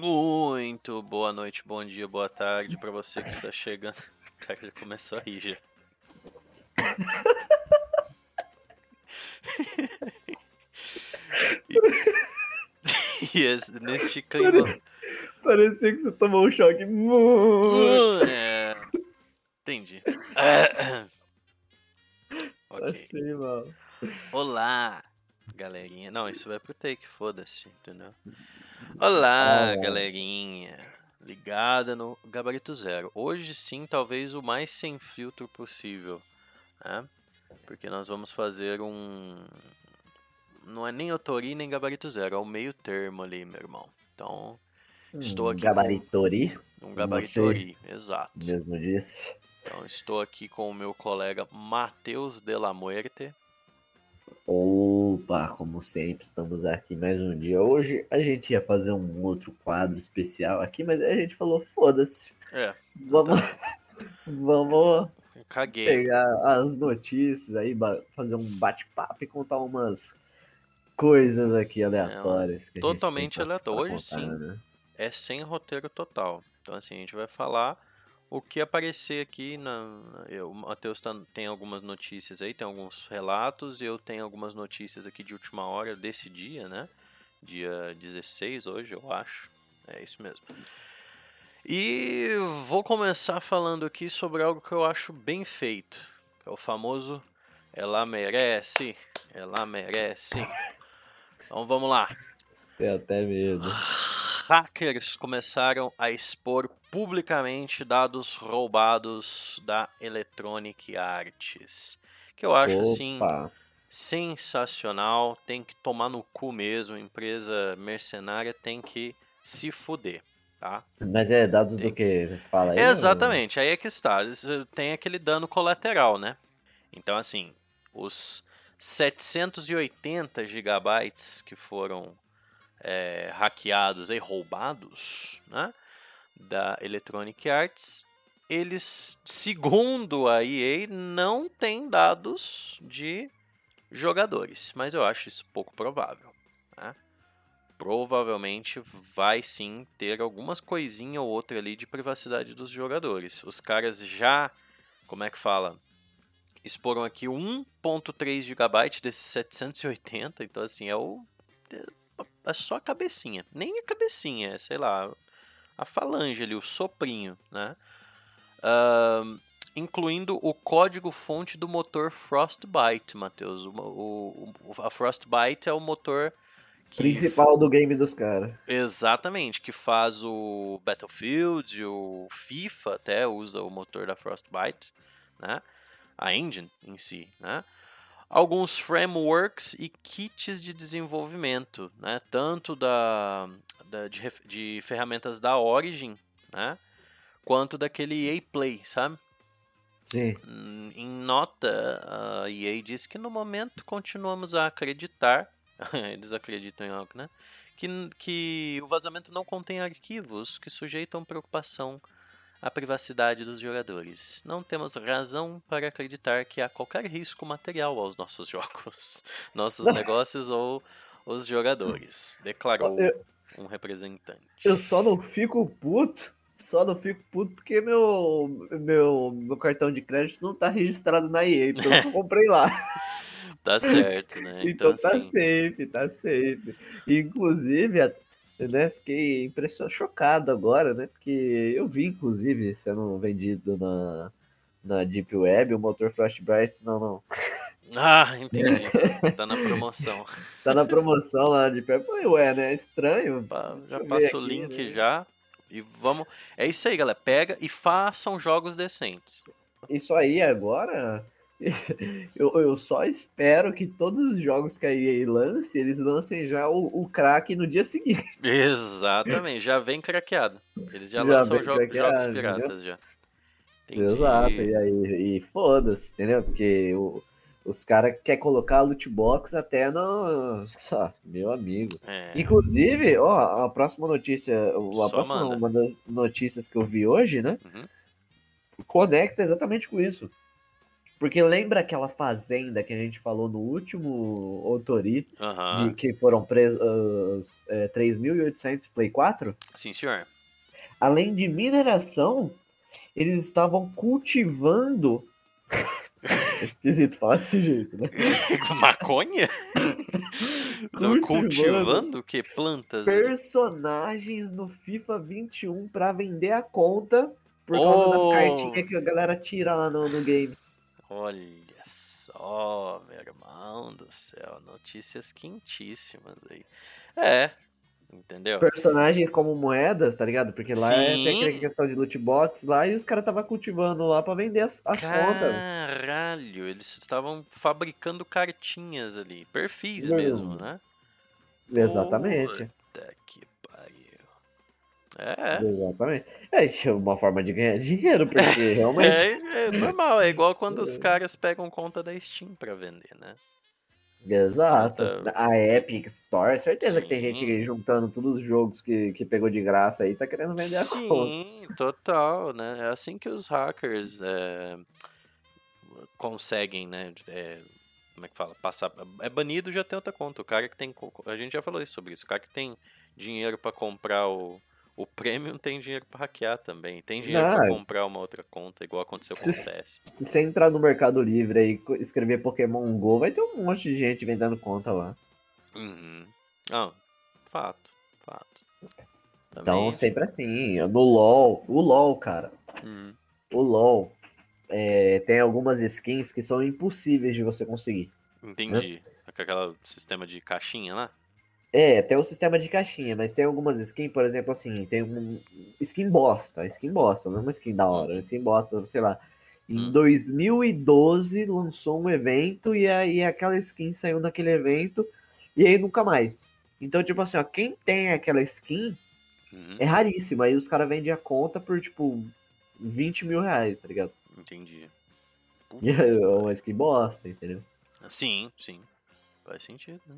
Muito boa noite, bom dia, boa tarde para você que está chegando. O cara já começou a rir já. e esse, neste clima. Parecia que você tomou um choque muito. É, entendi. É, ok. Assim, mano. Olá, galerinha. Não, isso vai pro take, foda-se, entendeu? Olá, Ah. galerinha. Ligada no Gabarito Zero. Hoje sim, talvez o mais sem filtro possível, né? Porque nós vamos fazer um. Não é nem Otori nem Gabarito Zero, é o meio termo ali, meu irmão. Então, Estou Um aqui com- Gabaritori, um Você- Gabaritori, exato. mesmo disse. Então, estou aqui com o meu colega Matheus de la Muerte. Opa, como sempre, estamos aqui mais um dia. Hoje a gente ia fazer um outro quadro especial aqui, mas aí a gente falou, foda-se, É, vamos, vamos caguei. pegar as notícias aí, fazer um bate-papo e contar umas coisas aqui aleatórias. que a gente totalmente aleatório. Hoje contar, sim. né? é sem roteiro total. Então, assim, a gente vai falar o que aparecer aqui. Na, eu, o Matheus tá- tem algumas notícias aí, tem alguns relatos, e eu tenho algumas notícias aqui de última hora desse dia, né? Dia 16 hoje, eu acho. É isso mesmo. E vou começar falando aqui sobre algo que eu acho bem feito, é o famoso Ela merece, ela merece. Então vamos lá Tenho até medo. Hackers começaram a expor publicamente dados roubados da Electronic Arts. Que eu acho assim Opa, sensacional, tem que tomar no cu mesmo, empresa mercenária tem que se fuder, tá? mas é dados do que? Fala aí. Exatamente, aí é que está. Tem aquele dano colateral, né? Então, assim, os 780 gigabytes que foram é, hackeados e roubados, né? Da Electronic Arts, eles, segundo a EA, não têm dados de jogadores, mas eu acho isso pouco provável. Né? Provavelmente vai sim ter algumas coisinha ou outra ali de privacidade dos jogadores. Os caras já, como é que fala? Exporam aqui 1.3 GB desses 780, então assim, é o só a cabecinha, nem a cabecinha, é, sei lá, a falange ali, o soprinho, né? Ahn, incluindo o código-fonte do motor Frostbite, Matheus. O, o- o- a Frostbite é o motor que Principal do game dos caras. Exatamente, que faz o Battlefield, o FIFA até usa o motor da Frostbite, né? A engine em si, né? Alguns frameworks e kits de desenvolvimento, né? Tanto da, da- de, de ferramentas da Origin, né? Quanto daquele EA Play, sabe? Sim. Hum, Em nota, a EA diz que no momento continuamos a acreditar, eles acreditam em algo, né? Que, que o vazamento não contém arquivos que sujeitam preocupação à privacidade dos jogadores. Não temos razão para acreditar que há qualquer risco material aos nossos jogos, nossos negócios ou os jogadores, declarou Eu- um representante. Eu só não fico puto. Só não fico puto porque meu, meu, meu cartão de crédito não tá registrado na EA, então eu comprei lá. Tá certo, né? Então, tá assim, safe, tá safe. Inclusive, a- né, fiquei impressionado, chocado agora, né? Porque eu vi, inclusive, sendo vendido na, na Deep Web, o motor Frostbite, não, não. Ah, entendi. Tá na promoção. Tá na promoção lá na Deep Web. Eu Falei, ué, né? É estranho. Já passa o link né? já. E vamos. É isso aí, galera. Pega e façam jogos decentes. Isso aí agora. Eu, eu só espero que todos os jogos que a EA lance, eles lancem já o, o crack no dia seguinte. Exatamente, já vem craqueado. Eles já, Já lançam vem jo- craqueado, jogos piratas já. Entendi. Exato, e aí e foda-se, entendeu? Porque o- os caras querem colocar a loot box até no. Só, meu amigo. É, Inclusive, ó, a próxima notícia, a Só próxima manda. uma das notícias que eu vi hoje, né? Uhum. Conecta exatamente com isso. Porque lembra aquela fazenda que a gente falou no último Otori, de que foram presos é, 3.800 Play 4? Sim, senhor. Além de mineração, eles estavam cultivando. É esquisito falar desse jeito, né? Maconha? Cultivando. Cultivando o que? Plantas? Personagens no FIFA 21 pra vender a conta por causa das Oh. cartinhas que a galera tira lá no, no game. Olha só, meu irmão do céu. Notícias quentíssimas aí. É, entendeu? Personagens como moedas, tá ligado? Porque lá é, tem Sim. aquela questão de loot box lá e os caras estavam cultivando lá pra vender as, as contas. Caralho, eles estavam fabricando cartinhas ali. Perfis Hum. mesmo, né? Exatamente. Puta que. É. Exatamente. É, é uma forma de ganhar dinheiro, porque realmente. É, é normal, é igual quando os caras pegam conta da Steam pra vender, né? Exato. Conta- A Epic Store, certeza que tem Sim. gente juntando todos os jogos que, que pegou de graça aí, tá querendo vender a conta. Sim, total, né? É assim que os hackers é, conseguem, né? é, como é que fala? Passar. É banido já tem outra conta. O cara que tem. A gente já falou isso sobre isso. O cara que tem dinheiro pra comprar o, o Premium tem dinheiro pra hackear também. Tem dinheiro pra Não. comprar uma outra conta, igual aconteceu com o Se- CS. Se você entrar no Mercado Livre e escrever Pokémon GO, vai ter um monte de gente vendendo conta lá. Uhum. Ah, fato, fato. Então, Também. sempre assim. No LoL, o LoL, cara. Uhum. O LoL é, tem algumas skins que são impossíveis de você conseguir. Entendi. Com aquele sistema de caixinha lá? É, tem o sistema de caixinha, mas tem algumas skins, por exemplo, assim, tem um skin bosta, skin bosta, não é uma skin da hora, é skin bosta, sei lá. Em Hum. 2012 lançou um evento e aí aquela skin saiu naquele evento e aí nunca mais. Então, tipo assim, ó, quem tem aquela skin Uhum. é raríssima. Aí os caras vendem a conta por, tipo, 20 mil reais, tá ligado? Entendi. E é uma skin bosta, entendeu? Sim, sim. Faz sentido, né?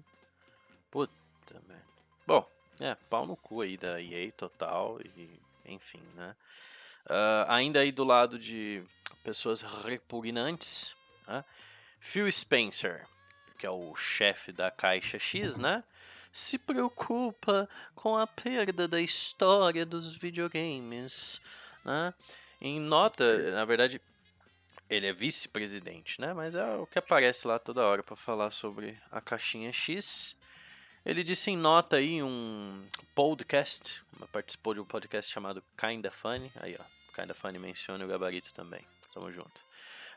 Puta merda. Bom, é, pau no cu aí da EA total e enfim, né? Ah, ainda aí do lado de pessoas repugnantes, né? Phil Spencer, que é o chefe da Caixa X, né? Se preocupa com a perda da história dos videogames, né? Em nota, na verdade, ele é vice-presidente, né? Mas é o que aparece lá toda hora para falar sobre a caixinha X. Ele disse em nota aí um podcast, participou de um podcast chamado Kinda Funny. Aí, ó, Kinda Funny menciona o gabarito também. Tamo junto.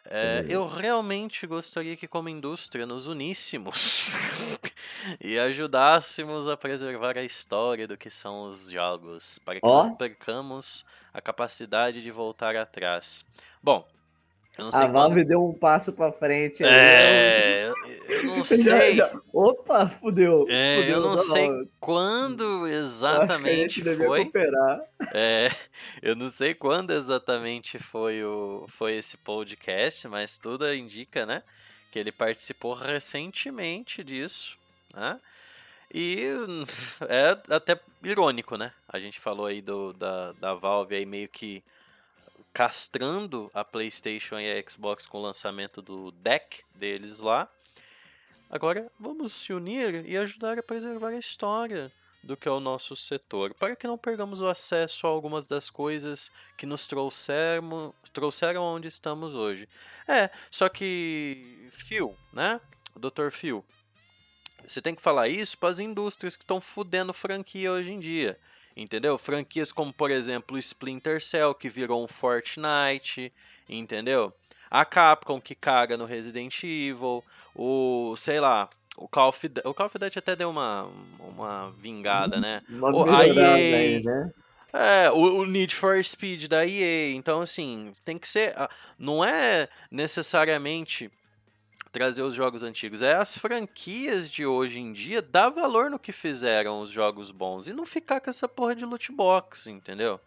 É, eu realmente gostaria que, como indústria, nos uníssemos e ajudássemos a preservar a história do que são os jogos, para que Ó. não percamos a capacidade de voltar atrás. Bom, eu não A quando Valve deu um passo pra frente aí. é, eu não Já- sei. já- Opa, fudeu. É, fudeu, eu não não, sei eu quando exatamente foi. É, eu não sei quando exatamente foi o foi esse podcast, mas tudo indica, né, que ele participou recentemente disso, né? E é até irônico, né? A gente falou aí do, da, da Valve aí meio que castrando a PlayStation e a Xbox com o lançamento do deck deles lá. Agora vamos se unir e ajudar a preservar a história do que é o nosso setor, para que não percamos o acesso a algumas das coisas que nos trouxeram, trouxeram onde estamos hoje. É, só que Phil, né? O Dr. Phil, você tem que falar isso para as indústrias que estão fudendo franquia hoje em dia. Entendeu? Franquias como, por exemplo, o Splinter Cell, que virou um Fortnite, entendeu? A Capcom, que caga no Resident Evil, o, sei lá, o Call of Duty, o Call of Duty até deu uma, uma vingada, né? Uma a EA, aí, né? É, o, o Need for Speed da EA. Então, assim, tem que ser. Não é necessariamente trazer os jogos antigos, é as franquias de hoje em dia dar valor no que fizeram os jogos bons e não ficar com essa porra de loot box, entendeu?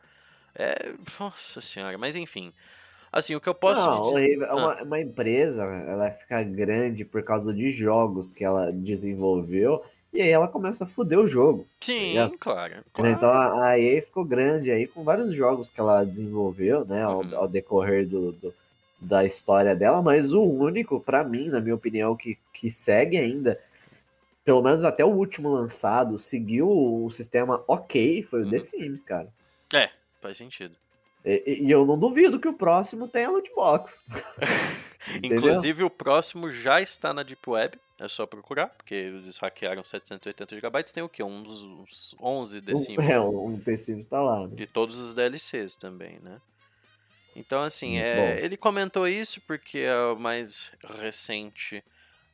É. Nossa senhora, mas enfim. Assim, o que eu posso Não, dizer. É Ah. Uma, uma empresa, ela vai ficar grande por causa de jogos que ela desenvolveu, e aí ela começa a foder o jogo. Sim, ligado? claro. Então claro. a a EA ficou grande aí com vários jogos que ela desenvolveu, né, ao, Uhum. ao decorrer do, do, da história dela, mas o único, para mim, na minha opinião, que, que segue ainda, pelo menos até o último lançado, seguiu o sistema ok, foi o uhum. The Sims, cara. É, faz sentido. E, e, eu não duvido que o próximo tenha loot box. Inclusive, o próximo já está na Deep Web. É só procurar, porque eles hackearam 780 GB. Tem o quê? Uns, uns 11 The Sims. É, um The Sims tá lá. Né? E todos os DLCs também, né? Então, assim, é, ele comentou isso porque a mais recente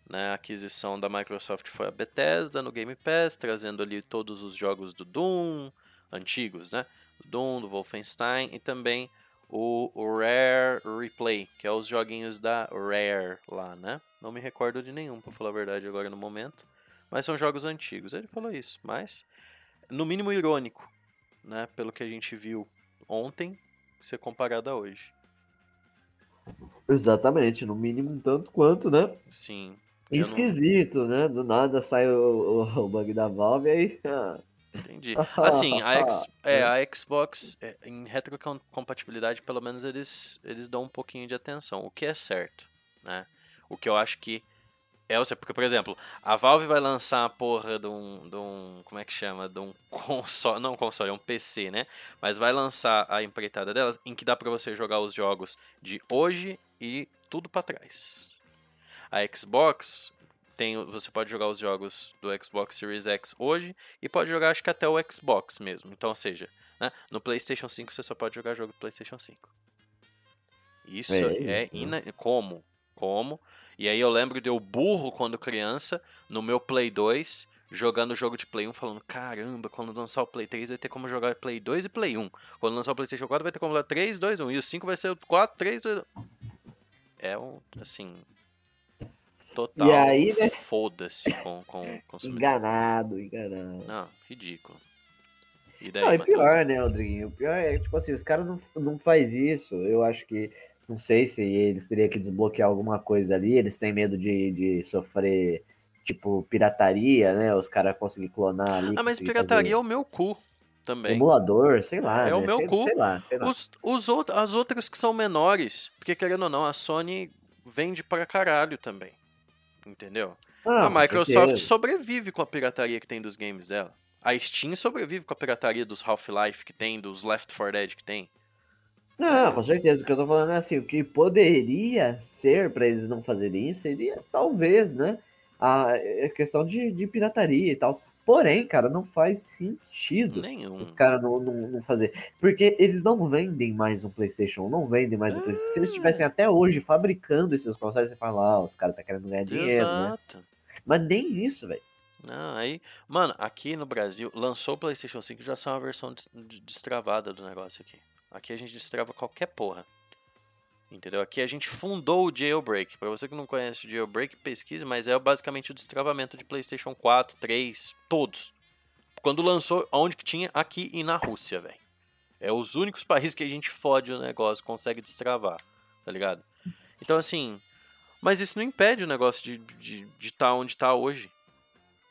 né, aquisição da Microsoft foi a Bethesda no Game Pass, trazendo ali todos os jogos do Doom, antigos, né? Do Doom, do Wolfenstein e também o, Rare Replay, que é os joguinhos da Rare lá, né? Não me recordo de nenhum, pra falar a verdade agora no momento. Mas são jogos antigos. Ele falou isso, mas no mínimo irônico, né? Pelo que a gente viu ontem, ser comparado a hoje. Exatamente, no mínimo um tanto quanto, né? Sim. Esquisito, não... né? Do nada sai o, o, bug da Valve e aí. Ah, Entendi. Assim, a, X, é, a Xbox, é, em retrocompatibilidade, pelo menos eles, eles dão um pouquinho de atenção, o que é certo, né? O que eu acho que é o certo. Porque, por exemplo, a Valve vai lançar a porra de um, de um como é que chama? De um console, não um console, é um PC, né? Mas vai lançar a empreitada delas em que dá para você jogar os jogos de hoje e tudo para trás. A Xbox tem, você pode jogar os jogos do Xbox Series X hoje e pode jogar acho que até o Xbox mesmo. Então, ou seja, né, no PlayStation 5 você só pode jogar jogo do PlayStation 5. Isso é, é isso, ina... como? Como? E aí eu lembro de eu burro quando criança, no meu Play 2, jogando o jogo de Play 1, falando, caramba, quando lançar o Play 3 vai ter como jogar Play 2 e Play 1. Quando lançar o PlayStation 4 vai ter como jogar 3, 2, 1. E o 5 vai ser o 4, 3, 2, 1. É um, assim, Total. E aí, né? Foda-se com, com, com Enganado, enganado. Não, ridículo. E daí, não, e pior, né, Rodriguinho? O pior é, tipo assim, os caras não, não faz isso. Eu acho que, não sei se eles teriam que desbloquear alguma coisa ali. Eles têm medo de, de sofrer, tipo, pirataria, né? Os caras conseguir clonar ali. Ah, mas pirataria fazer... é o meu cu também. Emulador, sei lá. É né? o meu sei, cu. Sei lá, sei lá. Os, os out as outras que são menores, porque querendo ou não, a Sony vende pra caralho também. Entendeu? Ah, a Microsoft sobrevive com a pirataria que tem dos games dela. A Steam sobrevive com a pirataria dos Half-Life que tem, dos Left 4 Dead que tem. Não, com certeza. O que eu tô falando é assim, o que poderia ser para eles não fazerem isso seria talvez, né? A questão de, de pirataria e tal. Porém, cara, não faz sentido Nenhum. os caras não, não, não, fazer. Porque eles não vendem mais um PlayStation, não vendem mais um PlayStation. Se eles estivessem até hoje fabricando esses consoles, você fala, ah, os caras tá querendo ganhar dinheiro, né? Exato. né? Mas nem isso, velho. Não, aí, mano, aqui no Brasil, lançou o PlayStation 5 já são uma versão destravada do negócio aqui. Aqui a gente destrava qualquer porra. Entendeu? Aqui a gente fundou o jailbreak. Para você que não conhece o jailbreak, pesquise, mas é basicamente o destravamento de PlayStation 4, 3, todos. Quando lançou, onde que tinha? Aqui e na Rússia, velho. É os únicos países que a gente fode o negócio, consegue destravar, tá ligado? Então assim, mas isso não impede o negócio de estar de, de tá onde está hoje.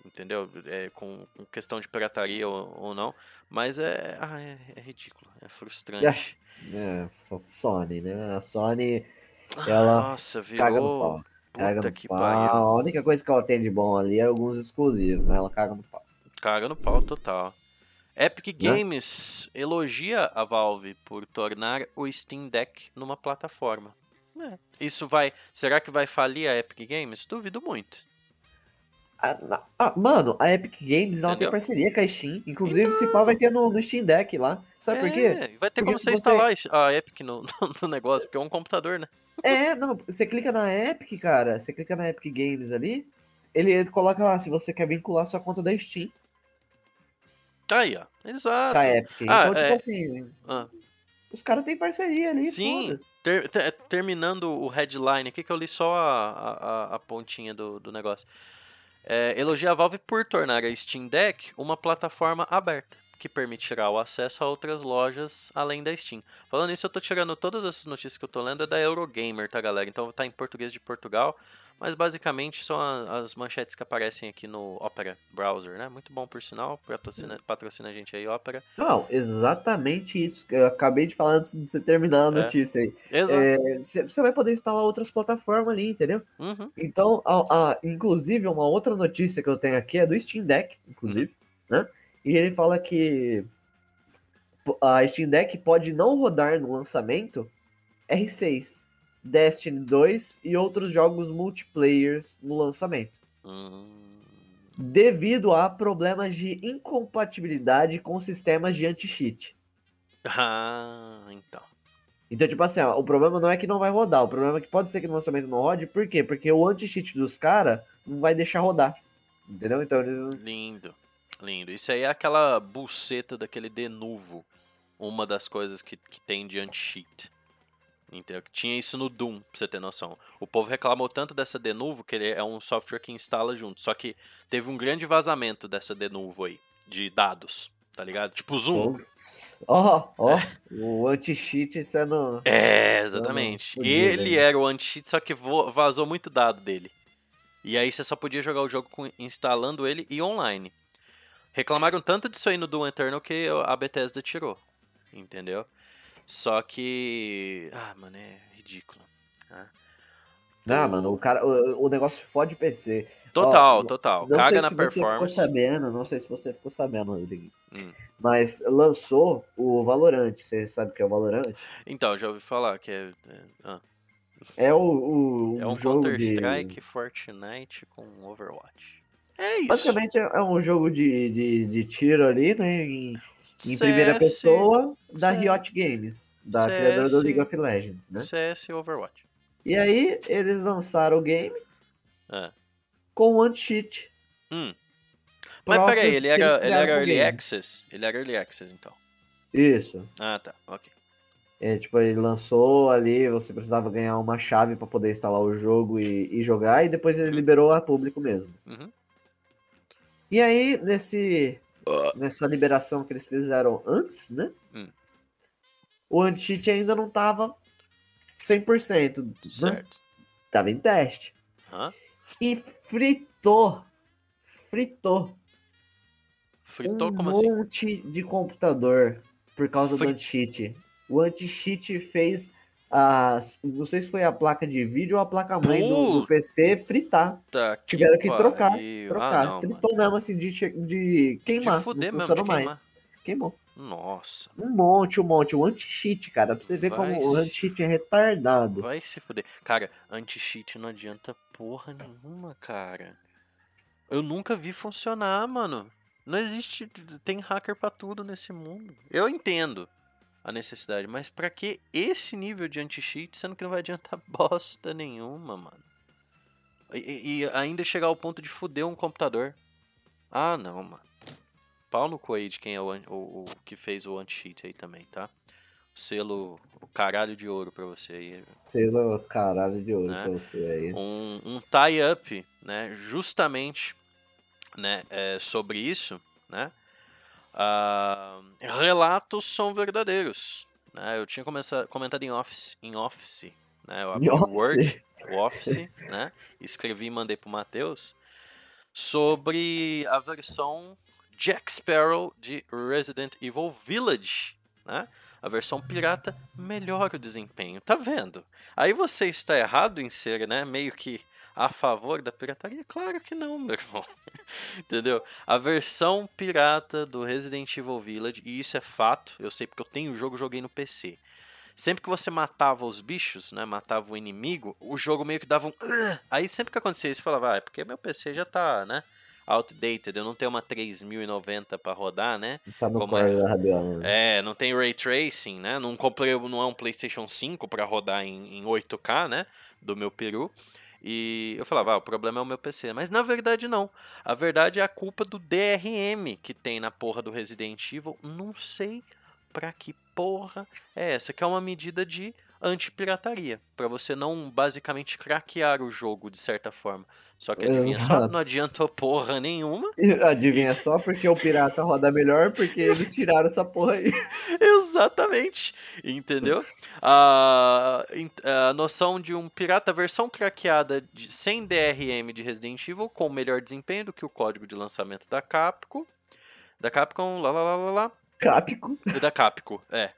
Entendeu? É, com, com, questão de pirataria ou, ou não. Mas é, ah, é, é ridículo, é frustrante. É, Sony, né? A Sony, ela Nossa, virou... caga no pau. Caga no pau. Pariu. A única coisa que ela tem de bom ali é alguns exclusivos, mas ela caga no pau. Caga no pau total. Epic né? Games né? elogia a Valve por tornar o Steam Deck numa plataforma. É. Isso vai. Será que vai falir a Epic Games? Duvido muito. Ah, ah, mano, a Epic Games ela tem parceria com a Steam. Inclusive, então... esse pau vai ter no, no, Steam Deck lá. Sabe é, por quê? Vai ter porque como você, você instalar a Epic no, no, no, negócio, porque é um computador, né? É, não, você clica na Epic, cara. Você clica na Epic Games ali. Ele, ele coloca lá se você quer vincular sua conta da Steam. Tá aí, ó. Exato. Tá Epic. Ah, então, tipo é... assim. Ah. Os caras têm parceria ali. Sim. Ter, ter, terminando o headline aqui, que eu li só a, a, a pontinha do, do negócio é, elogia a Valve por tornar a Steam Deck uma plataforma aberta. que permitirá o acesso a outras lojas além da Steam. Falando nisso, eu tô tirando todas essas notícias que eu tô lendo é da Eurogamer, tá, galera? Então tá em português de Portugal, mas basicamente são as manchetes que aparecem aqui no Opera Browser, né? Muito bom, por sinal, patrocina, patrocina a gente aí, Opera. Não, exatamente isso que eu acabei de falar antes de você terminar a É. notícia aí. Exato. É, Você você vai poder instalar outras plataformas ali, entendeu? Uhum. Então, a, a- inclusive, uma outra notícia que eu tenho aqui é do Steam Deck, inclusive, né? E ele fala que a Steam Deck pode não rodar no lançamento R6, Destiny 2 e outros jogos multiplayers no lançamento, Hum. devido a problemas de incompatibilidade com sistemas de anti-cheat. Ah, então. Então, tipo assim, ó, o problema não é que não vai rodar, o problema é que pode ser que no lançamento não rode, por quê? Porque o anti-cheat dos caras não vai deixar rodar. Entendeu? Então, eles Lindo, lindo. Isso aí é aquela buceta daquele Denuvo. Uma das coisas que, que tem de anti-cheat. Entendeu? Tinha isso no Doom, pra você ter noção. O povo reclamou tanto dessa Denuvo que ele é um software que instala junto. Só que teve um grande vazamento dessa Denuvo aí, de dados, tá ligado? Tipo Zoom. Ó, ó, o anti-cheat sendo. É, exatamente. Podia, Ele era o anti-cheat, só que vazou muito dado dele. E aí você só podia jogar o jogo instalando ele e online. Reclamaram tanto disso aí no Doom Eternal que a Bethesda tirou. Entendeu? Só que. Ah, mano, é ridículo. Ah. Ah, mano, o cara, o, o negócio fode PC. Total, Ó, total. Não Caga sei na se você ficou performance. sabendo, não sei se você ficou sabendo, Rodrigo. Hum. Mas lançou o Valorant. Você sabe o que é o Valorant? Então, já ouvi falar que é. É, ah, É o, o é um jogo de. Counter-Strike Fortnite com Overwatch. É isso. Basicamente é é um jogo de, de, de tiro ali, né? Em, em primeira pessoa da CS. Riot Games, da CS. criadora do League of Legends, né? CS e Overwatch. E aí eles lançaram o game É. com o anti-cheat. Hum. Mas peraí, ele era, ele era Early game. Access? Ele era Early Access, então. Isso. Ah, tá. Ok. É, tipo, ele lançou ali, você precisava ganhar uma chave para poder instalar o jogo e, e jogar, e depois ele liberou a público mesmo. Uhum. E aí, nesse, nessa liberação que eles fizeram antes, né? Hum. O anti-cheat ainda não tava 100%, né? Certo. Tava em teste. Hã? E fritou, fritou Fritou um como assim? monte de computador por causa Fri- do anti-cheat. O anti-cheat fez a. Não sei se foi a placa de vídeo ou a placa-mãe do, do Puta PC fritar. Tá Tiveram que trocar, pariu. Trocar. Ah, não, mano. fritou mesmo assim de, de queimar. De fuder não mesmo, de mais. Queimou. Nossa, Um monte, um monte. O anti-cheat, cara. Pra você ver Vai como o se- anti-cheat é retardado. vai se fuder. Cara, anti-cheat não adianta porra nenhuma, cara. Eu nunca vi funcionar, mano. Não existe. Tem hacker pra tudo nesse mundo. Eu entendo a necessidade, mas pra que esse nível de anti-cheat, sendo que não vai adiantar bosta nenhuma, mano? E, e- ainda chegar ao ponto de fuder um computador. Ah, não, mano. Pau no cu aí de quem é o, o, o que fez o anti-cheat aí também, tá? O selo, o caralho de ouro pra você aí. Selo caralho de ouro Né? pra você aí. um, um tie-up, né, justamente, né, é, sobre isso, né, ah, relatos são verdadeiros, né, eu tinha começa, comentado em Office, em Office, né, eu abri o Office? Word, o Office, né, escrevi e mandei pro Matheus, sobre a versão Jack Sparrow de Resident Evil Village, né, a versão pirata melhora o desempenho, tá vendo? Aí você está errado em ser, né, meio que a favor da pirataria? Claro que não, meu irmão. Entendeu? A versão pirata do Resident Evil Village, e isso é fato, eu sei porque eu tenho o jogo, joguei no PC. Sempre que você matava os bichos, né, matava o inimigo, o jogo meio que dava um... Aí sempre que acontecia isso, eu falava, ah, é porque meu PC já tá, né, outdated, eu não tenho uma 3090 para rodar, né? Tá no Como da rabiola. né? É, não tem ray tracing, né? Não comprei, não é um PlayStation 5 para rodar em, em 8K, né? Do meu peru. E eu falava, ah, o problema é o meu PC. Mas na verdade não. A verdade é a culpa do DRM que tem na porra do Resident Evil. Não sei pra que porra é essa, que é uma medida de anti-pirataria, para você não basicamente craquear o jogo de certa forma. Só que adivinha Exato. só, não adiantou porra nenhuma. Adivinha só porque o pirata roda melhor, porque eles tiraram essa porra aí. Exatamente. Entendeu? A, a noção de um pirata versão craqueada de, sem DRM de Resident Evil, com melhor desempenho do que o código de lançamento da Capcom. Da Capcom, lá lá lá lá lá. Capcom? Da Capcom, é.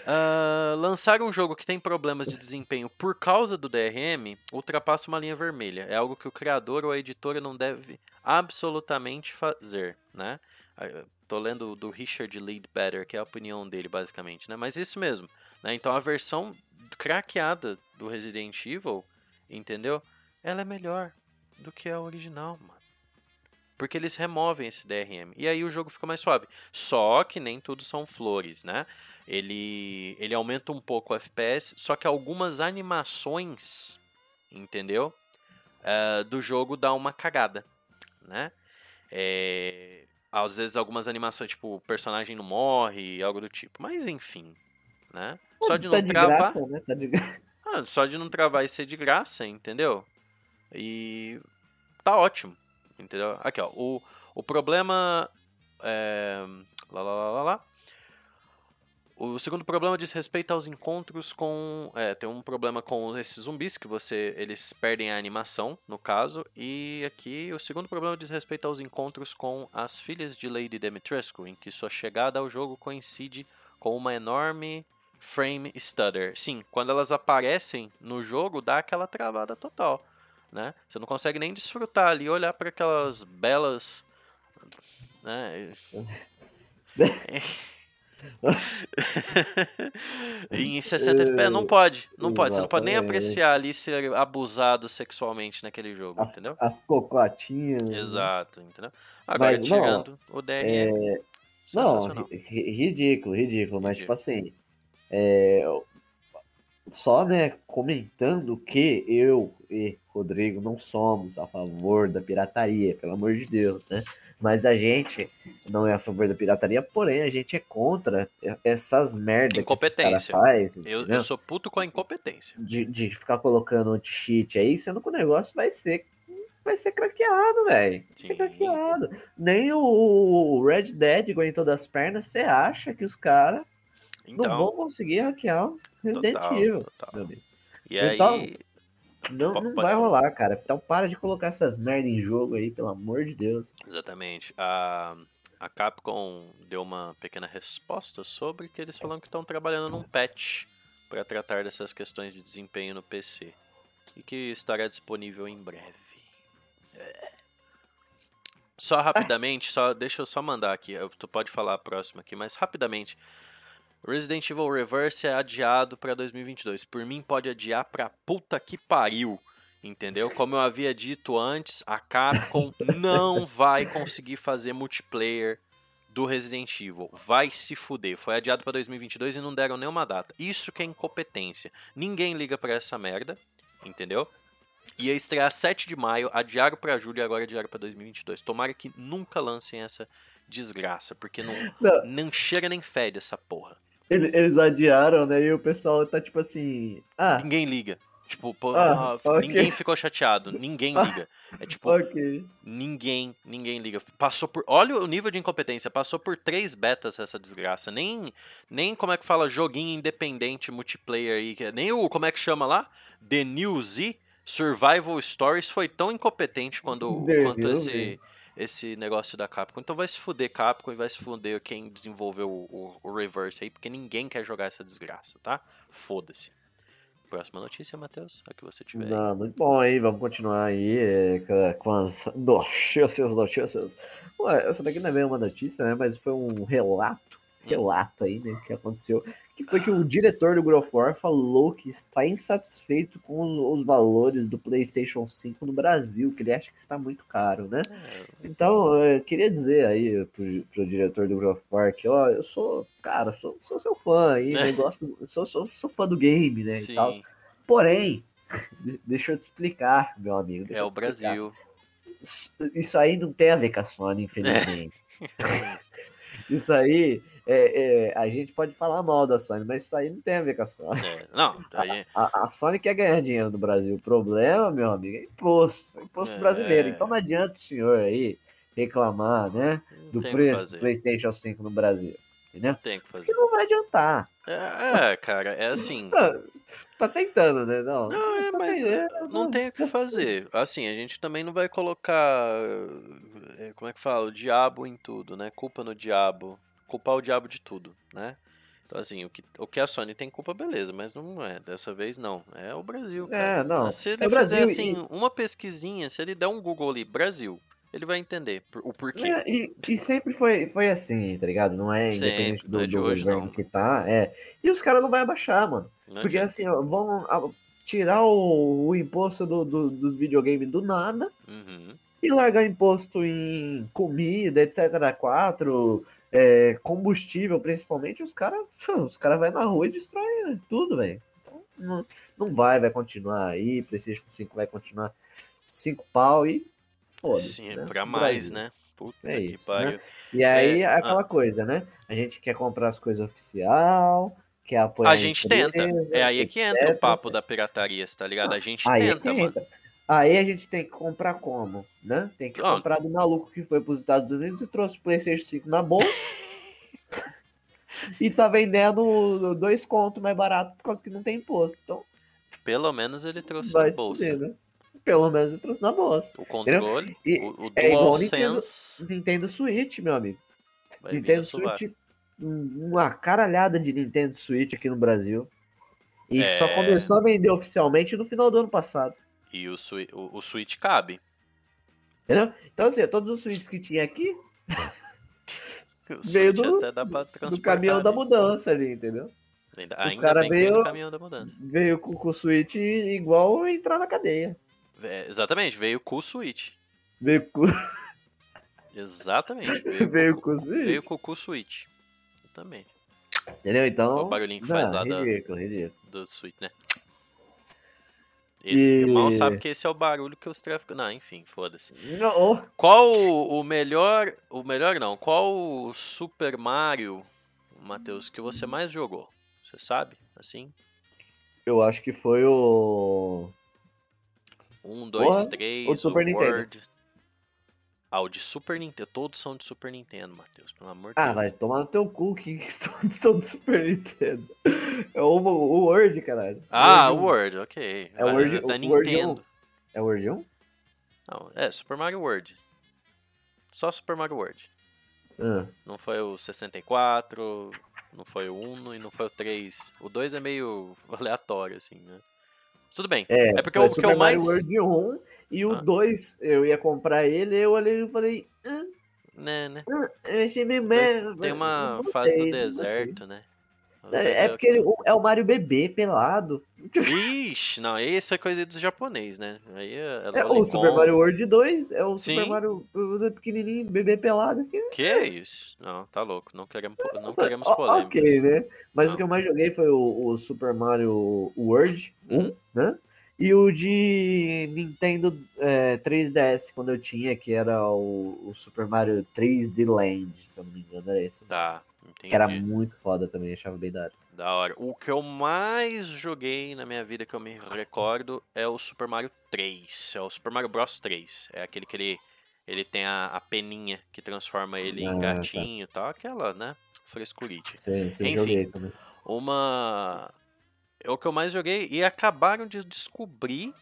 Uh, lançar um jogo que tem problemas de desempenho por causa do DRM ultrapassa uma linha vermelha. É algo que o criador ou a editora não deve absolutamente fazer, né? Uh, tô lendo do Richard Leadbetter, que é a opinião dele, basicamente, né? Mas isso mesmo, né? Então a versão craqueada do Resident Evil, entendeu? Ela é melhor do que a original, mano. Porque eles removem esse DRM. E aí o jogo fica mais suave. Só que nem tudo são flores, né? Ele, ele aumenta um pouco o FPS, só que algumas animações, entendeu? Uh, do jogo dá uma cagada, né? É, às vezes algumas animações, tipo, o personagem não morre, algo do tipo. Mas enfim, né? Só de tá não de travar. Graça, né? tá de... ah, só de não travar e ser de graça, entendeu? E tá ótimo. Entendeu? Aqui, ó. O, o problema. É, lá, lá, lá, lá, lá. O segundo problema diz respeito aos encontros com. É, tem um problema com esses zumbis que você. Eles perdem a animação, no caso. E aqui o segundo problema diz respeito aos encontros com as filhas de Lady Demetrescu, em que sua chegada ao jogo coincide com uma enorme frame stutter. Sim, quando elas aparecem no jogo, dá aquela travada total né? Você não consegue nem desfrutar ali, olhar para aquelas belas, né? em 60 FPS não pode, não pode, você não pode nem apreciar ali ser abusado sexualmente naquele jogo, as, entendeu? As cocotinhas. Né? Exato, entendeu? Agora mas, tirando não, o DRM, é... não, ridículo, ridículo, mas tipo assim, é, só, né, comentando que eu e Rodrigo não somos a favor da pirataria, pelo amor de Deus, né? Mas a gente não é a favor da pirataria, porém a gente é contra essas merdas incompetência. que faz. Eu, eu, sou puto com a incompetência. De, de ficar colocando anti-cheat aí, sendo que o negócio vai ser vai ser craqueado, velho. Vai ser craqueado. Nem o Red Dead aguentou das pernas, você acha que os caras então, não vão conseguir hackear o Resident total, Evil. Total. E então, aí. Não, não vai rolar, cara. Então para de colocar essas merda em jogo aí, pelo amor de Deus. Exatamente. A, a Capcom deu uma pequena resposta sobre que eles falam que estão trabalhando num patch para tratar dessas questões de desempenho no PC. E que estará disponível em breve. Só rapidamente, só deixa eu só mandar aqui. Tu pode falar a próxima aqui, mas rapidamente. Resident Evil Reverse é adiado para 2022. Por mim, pode adiar pra puta que pariu. Entendeu? Como eu havia dito antes, a Capcom não vai conseguir fazer multiplayer do Resident Evil. Vai se fuder. Foi adiado para 2022 e não deram nenhuma data. Isso que é incompetência. Ninguém liga para essa merda, entendeu? Ia estrear 7 de maio, adiaram para julho e agora adiaram para 2022. Tomara que nunca lancem essa desgraça, porque não, não. não chega nem fede essa porra. Eles adiaram, né? E o pessoal tá tipo assim. Ah. Ninguém liga. Tipo, pô, ah, okay. ninguém ficou chateado, ninguém liga. É tipo, okay. ninguém, ninguém liga. Passou por, olha o nível de incompetência, passou por três betas essa desgraça. Nem, nem como é que fala, joguinho independente multiplayer aí, nem o, como é que chama lá? The New Z Survival Stories foi tão incompetente quando, quanto esse esse negócio da Capcom. Então vai se fuder Capcom e vai se fuder quem desenvolveu o, o, o Reverse aí, porque ninguém quer jogar essa desgraça, tá? Foda-se. Próxima notícia, Matheus, a que você tiver. Não, muito bom aí, vamos continuar aí é, com as notícias, notícias. Ué, essa daqui não é bem uma notícia, né? Mas foi um relato. Relato aí, né? Que aconteceu que foi que o diretor do God of War falou que está insatisfeito com os, os, valores do PlayStation 5 no Brasil, que ele acha que está muito caro, né? É. Então, eu queria dizer aí pro, pro diretor do God of War que, ó, eu sou, cara, sou, sou seu fã aí, né? gosto, sou, sou, sou fã do game, né, Sim. e tal. Porém, deixa eu te explicar, meu amigo. É o Brasil. Isso aí não tem a ver com a Sony, infelizmente. É. Isso aí é, é, a gente pode falar mal da Sony, mas isso aí não tem a ver com a Sony. É, não, aí, A, a Sony quer ganhar dinheiro no Brasil. O problema, meu amigo, é imposto. É imposto É. brasileiro. Então não adianta o senhor aí reclamar, né? Do preço do. PlayStation 5 no Brasil. Entendeu? Não tem que fazer. Porque não vai adiantar. É, é, cara, é assim. Tá, tá tentando, né? Não, Não, é, tá mas tentando, é, não tem o que fazer. Assim, a gente também não vai colocar. é, Como é que fala? O diabo em tudo, né? Culpa no diabo. Culpar o diabo de tudo, né? Então, assim, o que, o que a Sony tem culpa, beleza, mas não é. Dessa vez, não. É o Brasil, cara. É, não. Se ele É o fizer, Brasil assim, uma pesquisinha, se ele der um Google ali, Brasil, ele vai entender o porquê. É, e, e sempre foi, foi assim, tá ligado? Não é Sempre, independente não é do, de do hoje, governo não. que tá. É. E os caras não vão abaixar, mano. Não Porque adianta. assim, ó, vão tirar o, o imposto do, do- dos videogames do nada Uhum. e largar imposto em comida, etc. 4, é, combustível, principalmente, os caras os cara vai na rua e destrói tudo, velho. Então, não, não vai, vai continuar aí, PlayStation 5 vai continuar 5 pau e foda-se. Sim, né? pra mais, né? Puta É que isso, pariu. né? E aí, É, aquela coisa, né? A gente quer comprar as coisas oficial, quer apoiar A gente tenta. empresa, É aí que entra o papo etc. da pirataria, tá ligado? A gente Aí é tenta, que mano. Aí a gente tem que comprar como, né? Tem que Ó. comprar do maluco que foi pros Estados Unidos e trouxe o PlayStation 5 na bolsa. e tá vendendo dois contos mais barato por causa que não tem imposto. Então Pelo menos ele trouxe na bolsa. fuder, né? Pelo menos ele trouxe na bolsa. O controle, E o, o é DualSense. Nintendo Switch, meu amigo. vai Nintendo. Switch, um- uma caralhada de Nintendo Switch aqui no Brasil. E É. só começou a vender oficialmente no final do ano passado. E o, o, o Switch cabe. Entendeu? Então, assim, todos os Switches que tinha aqui, Veio do- até dá pra transportar. do caminhão da ali. mudança ali, entendeu? Ainda, Os ainda cara bem que veio veio- do caminhão da mudança. Veio com, com o Switch igual entrar na cadeia. É, exatamente, veio com o Switch. Veio com, Exatamente. Veio, veio com, o Switch. veio com o Switch. Exatamente. Entendeu? Então. O barulhinho que faz lá da- ridículo, ridículo. do Switch, né? Esse E- mal sabe que esse é o barulho que os tráficos. Não, enfim, foda-se. Qual o o melhor. O melhor não, qual o Super Mario, Matheus, que você mais jogou? Você sabe? Assim? eu acho que foi o. Um, dois, Porra, três, o Super Nintendo. World. Ah, o de Super Nintendo. Todos são de Super Nintendo, Matheus, pelo amor de Ah, Deus. vai tomar no teu cu que todos são do Super Nintendo. É o, o Word, caralho. Ah, o Word ok. É o Ah, World- da o Nintendo. 1? É o Word 1? Não, é Super Mario World. Só Super Mario World. Ah, Não foi o 64, não foi o 1 e não foi o 3. O 2 é meio aleatório, assim, né? Tudo bem. é, É porque o que eu mais. Mario World 1 e o Ah. 2 eu ia comprar ele, eu olhei e falei, ah, Né, né? ah, eu achei meio merda. tem uma fase gostei. deserto, né? É, é o porque ele- é o Mario bebê pelado. Ixi, não, isso é coisa dos japonês, né? Aí é, é É o Lolicon. Super Mario World 2, é o Sim. Super Mario pequenininho, bebê pelado. Que é isso? Não, tá louco. Não queremos, não queremos polêmicas. Ok, né? Mas Não. o que eu mais joguei foi o, o Super Mario World 1, Uhum. né? E o de Nintendo é, 3DS, quando eu tinha, que era o, o Super Mario 3D Land, se eu não me engano, era esse. Tá, entendi. Que era muito foda também, achava bem da hora. Da hora. O que eu mais joguei na minha vida que eu me recordo é o Super Mario 3. É o Super Mario Bros 3. É aquele que ele, ele tem a, a peninha que transforma ele Ah, em tá. gatinho e tal. Aquela, né? Frescurite. Você, você Enfim. joguei também. Uma. É o que eu mais joguei. E acabaram de descobrir,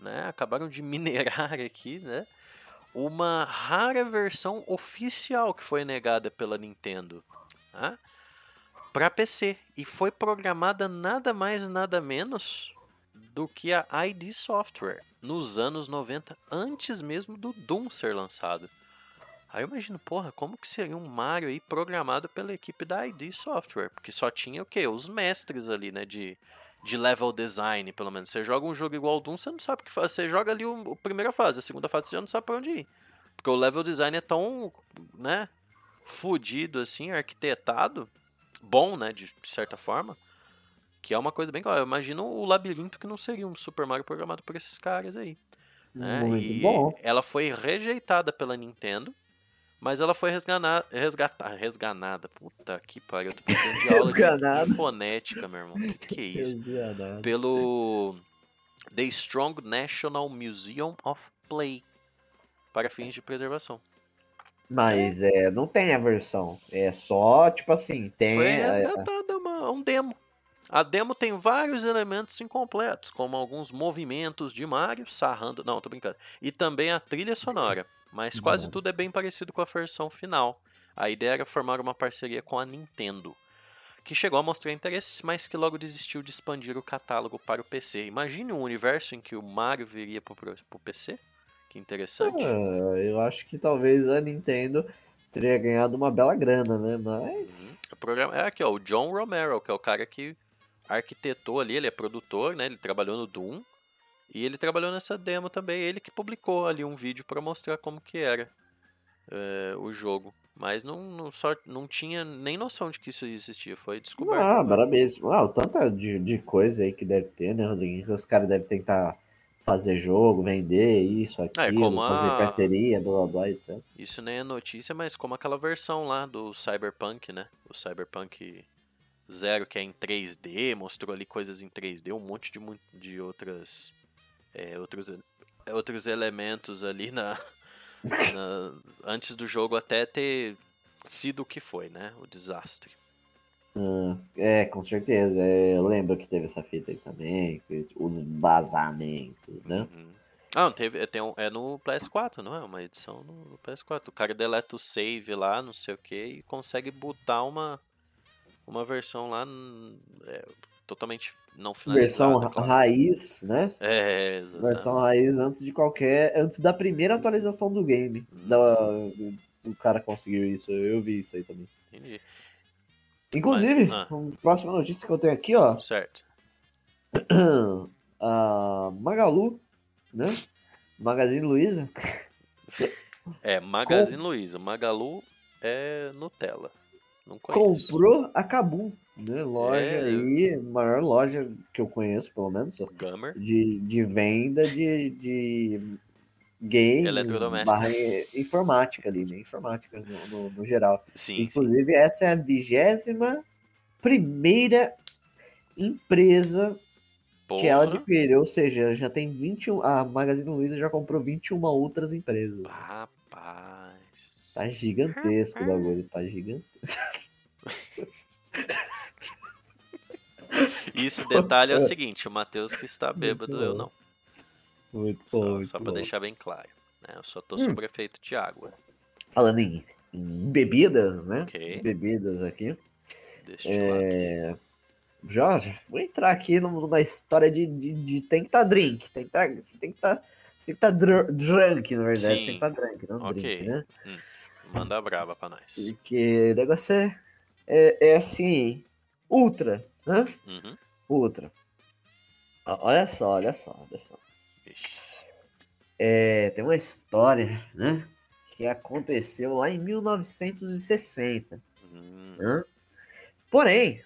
né? Acabaram de minerar aqui, né? Uma rara versão oficial que foi negada pela Nintendo. Tá? Para PC. E foi programada nada mais, nada menos do que a ID Software nos anos 90, antes mesmo do Doom ser lançado. Aí eu imagino, porra, como que seria um Mario aí programado pela equipe da ID Software? Porque só tinha o quê? Os mestres ali, né? De, de level design, pelo menos. Você joga um jogo igual ao Doom, você não sabe o que fazer. Você joga ali o, a primeira fase, a segunda fase você já não sabe pra onde ir. Porque o level design é tão, né? Fudido assim, arquitetado. Bom, né? De certa forma. Que é uma coisa bem clara. Eu imagino o labirinto que não seria um Super Mario programado por esses caras aí. né? Muito E bom. Ela foi rejeitada pela Nintendo Mas ela foi resgatada, resgatada, resganada. Puta que pariu, eu tô de aula de, Resganada. fonética, meu irmão. Que que é isso? Exato. Pelo The Strong National Museum of Play para fins de preservação. Mas é, não tem a versão. É só, tipo assim, tem. Foi é, resgatada uma, um demo. A demo tem vários elementos incompletos, como alguns movimentos de Mario sarrando. Não, tô brincando. E também a trilha sonora. Mas quase tudo é bem parecido com a versão final. A ideia era formar uma parceria com a Nintendo, que chegou a mostrar interesse, mas que logo desistiu de expandir o catálogo para o PC. Imagine um universo em que o Mario viria para o PC. Que interessante. ah, eu acho que talvez a Nintendo teria ganhado uma bela grana, né? Mas. O programa é aqui, ó, o John Romero, que é o cara que arquitetou ali, ele é produtor, né? Ele trabalhou no Doom e ele trabalhou nessa demo também. Ele que publicou ali um vídeo para mostrar como que era é, o jogo, mas não, não só não tinha nem noção de que isso existia, foi descoberto. Ah, parabéns. Ah, o tanto de, de coisa aí que deve ter, né, Rodriguinho? Que Os caras devem tentar fazer jogo, vender isso, aquilo, É, a- fazer parceria, blá blá etc. Isso nem é notícia, mas como aquela versão lá do Cyberpunk, né? O Cyberpunk Zero, que é em 3D, mostrou ali coisas em 3D, um monte de, de outras. É, outros, é, outros elementos ali na, na- Antes do jogo até ter sido o que foi, né? O desastre. Ah, é, com certeza. É, eu lembro que teve essa fita aí também, os vazamentos, né? Uhum. Ah, não teve, é, tem um- é no PS4, não é? Uma edição no, no PS4. O cara deleta o save lá, não sei o que, e consegue botar uma, uma versão lá hum, é, totalmente não finalizada. Versão claro. raiz, né? É, exatamente. Versão raiz antes de qualquer. Antes da primeira atualização do game. Da, do, do cara conseguiu isso. Eu vi isso aí também. Entendi. Inclusive, ah. a próxima notícia que eu tenho aqui, ó. Certo. A Magalu, né? Magazine Luiza. É, Magazine Luiza. Magalu é Nutella. Não conheço. comprou a Kabum, né? Loja É. aí, maior loja que eu conheço, pelo menos, Gamer. de, de venda de, de games barra informática ali, né? Informática no, no, no geral. Sim, sim. Inclusive, essa é a vigésima primeira empresa que ela Porra. adquiriu, ou seja, já tem 21. A Magazine Luiza já comprou 21 outras empresas. Rapaz. Tá gigantesco o bagulho, tá gigantesco. Isso, detalhe é o seguinte, o Matheus que está bêbado, eu não. Muito Só, bom. muito só pra bom. deixar bem claro. né? Eu só tô Hum. sob efeito de água. Falando em, em bebidas, né? Ok. Bebidas aqui. Deixa eu lá. É... Já vou entrar aqui num- numa história de, de, de tem que estar drink. Tem que tá, você tem que estar. você tem que estar drunk, na verdade. Você tem Sim. que estar drunk, não Ok. drink, né? Manda brava pra nós. Porque o negócio é, é, é assim, ultra, né? Uhum. Ultra. Olha só, olha só, olha só. É, tem uma história, né? Que aconteceu lá em 1960. Hum, né? Porém,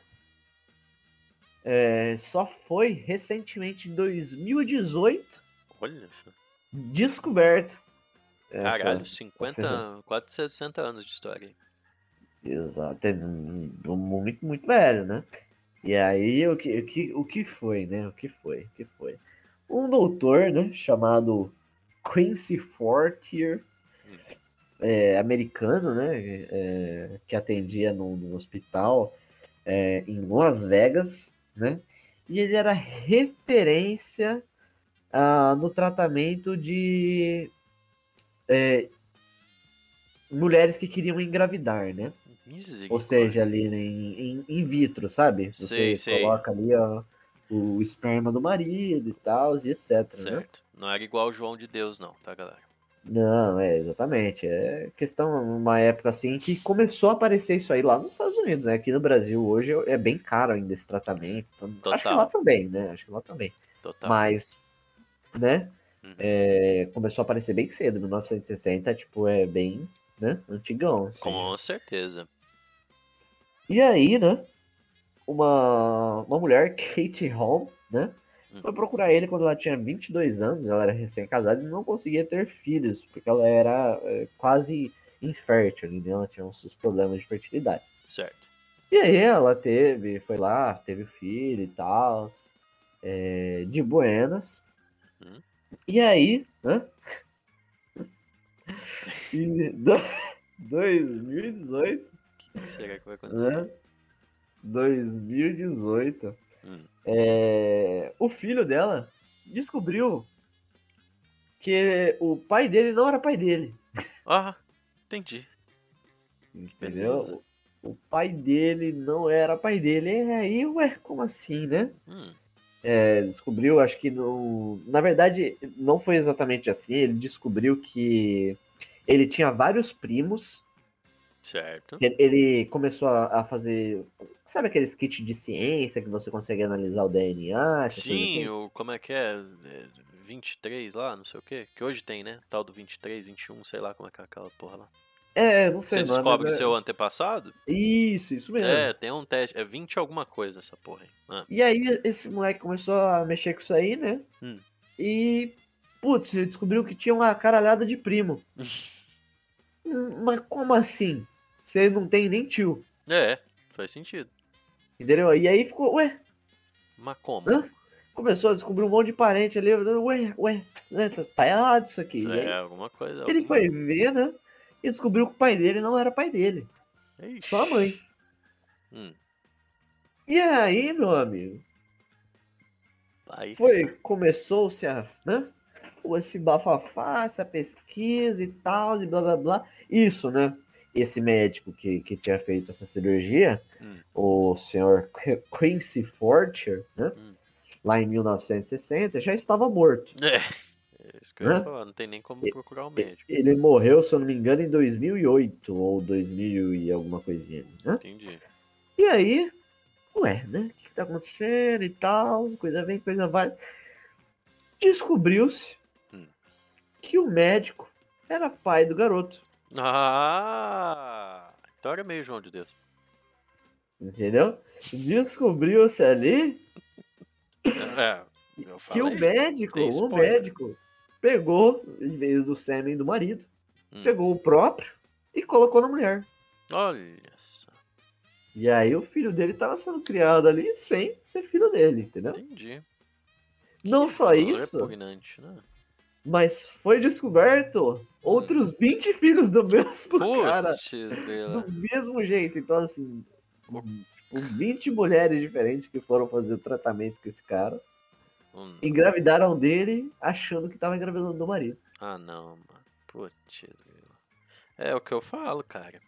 é, só foi recentemente em 2018 olha. descoberto. Essa- Caralho, 50, quase 60 anos de história. Exato, é muito, muito velho, né? E aí, o que, o que, o que foi, né? O que foi? O que foi? Um doutor, né? Chamado Quincy Fortier, é, americano, né? é, que atendia no, no hospital é, em Las Vegas, né? E ele era referência ah, no tratamento de é, mulheres que queriam engravidar, né? Ou seja, ali né, em, em, in vitro, sabe? Você Sei, coloca ali ó, o esperma do marido e tal, e etc. Né? Certo. Não era igual o João de Deus, não, tá, galera? Não, é exatamente. É questão, uma época assim que começou a aparecer isso aí lá nos Estados Unidos, né? Aqui no Brasil hoje é bem caro ainda esse tratamento. Então, acho que lá também, né? Acho que lá também. Total. Mas, né? Uhum. é, começou a aparecer bem cedo, 1960, tipo, é bem, né? Antigão. assim. Com certeza. E aí, né? Uma, uma mulher, Kate Holm, né? Hum. Foi procurar ele quando ela tinha 22 anos, ela era recém-casada e não conseguia ter filhos, porque ela era é, quase infértil, né? ela tinha uns seus problemas de fertilidade. Certo. E aí ela teve, foi lá, teve filho e tal, é, de buenas. Hum. E aí, né? Em do- 2018, O que será que vai acontecer? né? 2018, Hum. é, o filho dela descobriu que o pai dele não era pai dele. Ah, entendi. Entendeu? Beleza. O pai dele não era pai dele. E aí, ué, como assim, né? Hum, É, descobriu, acho que não. Na verdade, não foi exatamente assim. Ele descobriu que ele tinha vários primos. certo. Ele- começou a, fazer. Sabe aqueles kits de ciência que você consegue analisar o DNA? Sim, assim? o, como é que é? É, 23 lá, não sei o quê. Que hoje tem, né? Tal do 23, 21, sei lá como é que é aquela porra lá. É, não Você sei. o nome, descobre mas é- seu antepassado? Isso, isso mesmo. É, tem um teste. É 20 alguma coisa essa porra aí. Ah, E aí, esse moleque começou a mexer com isso aí, né? Hum. E. Putz, ele descobriu que tinha uma caralhada de primo. Hum, Mas como assim? Você não tem nem tio. É, faz sentido. Entendeu? E aí ficou, ué, Mas como? Hã? começou a descobrir um monte de parente ali. Ué, ué, né, tá, tá errado isso aqui. Isso aí, é alguma coisa. ele alguma- foi ver, né? E descobriu que o pai dele não era pai dele, Ixi. só a mãe. Hum, E aí, meu amigo, aí foi, começou-se a, né? Esse bafafá, essa pesquisa e tal, e blá blá blá. Isso, né? Esse médico que, que tinha feito essa cirurgia, Hum. o senhor Qu- Quincy Fortier, né? Hum. Lá em 1960, já estava morto. É isso que eu ia falar. Não tem nem como procurar um médico. Ele morreu, se eu não me engano, em 2008 ou 2000 e alguma coisinha, né? Entendi. E aí, ué, né? O que, tá acontecendo e tal? Coisa vem, coisa vai. Descobriu-se Hum. que o médico era pai do garoto, Ah! Então era meio João de Deus. entendeu? Descobriu-se ali É, que o médico, o médico, pegou, em vez do sêmen do marido, Hum. pegou o próprio e colocou na mulher. Olha só. E aí o filho dele tava sendo criado ali sem ser filho dele, entendeu? Entendi. Não só Valor isso, Repugnante, né? mas foi descoberto outros 20 filhos do mesmo cara, grila. do mesmo jeito. Então, assim, tipo, 20 mulheres diferentes que foram fazer o tratamento com esse cara, Hum. engravidaram dele achando que tava engravidando do marido. Ah, não, mano. Putz. É o que eu falo, cara.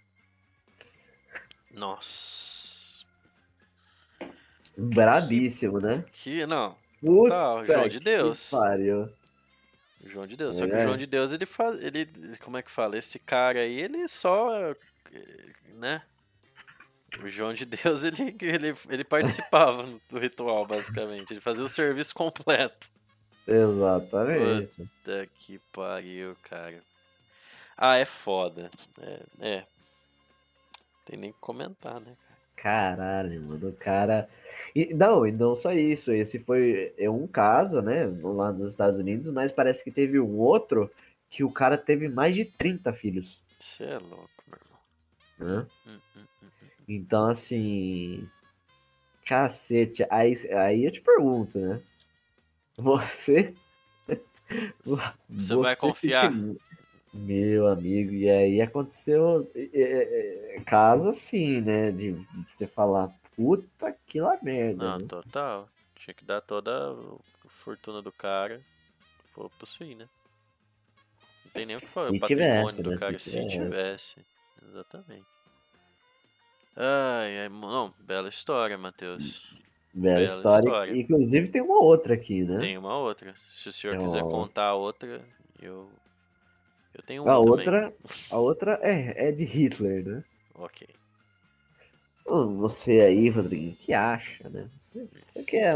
Nossa. Brabíssimo, né? Que, não. Puta Tá, o João de Deus. pariu. João de Deus. Só que É. o João de Deus, ele faz. Ele. Como é que fala? Esse cara aí, ele só. eh, Né? O João de Deus, ele, ele, ele participava do ritual, basicamente. Ele fazia o serviço completo. Exatamente. Puta que pariu, cara. Ah, é foda. É. é. Tem nem que comentar, né, cara? Caralho, mano, o cara. E, não, e não só isso. Esse foi é um caso, né? Lá nos Estados Unidos, mas parece que teve um outro que o cara teve mais de 30 filhos. Você é louco, meu irmão. Hum, hum, hum. Então, assim. Cacete. Aí, aí eu te pergunto, né? Você. Você vai confiar? sente- Meu amigo, e aí aconteceu é, caso assim, né? De, de você falar, puta que lá merda. Não, né? total. Tinha que dar toda a fortuna do cara pro possuir, né? Não tem nem o que falar. Se O patrimônio tivesse, do né? cara, Se se tivesse. Exatamente. Ai, ai, não, bela história, Matheus. Bela, Bela história. história. Inclusive tem uma outra aqui, né? Tem uma outra. Se o senhor Tem quiser contar a outra, eu. Eu tenho uma A também. outra, a outra é, é de Hitler, né? Ok. Hum, Você aí, Rodrigo, que acha, né? Você, você que é.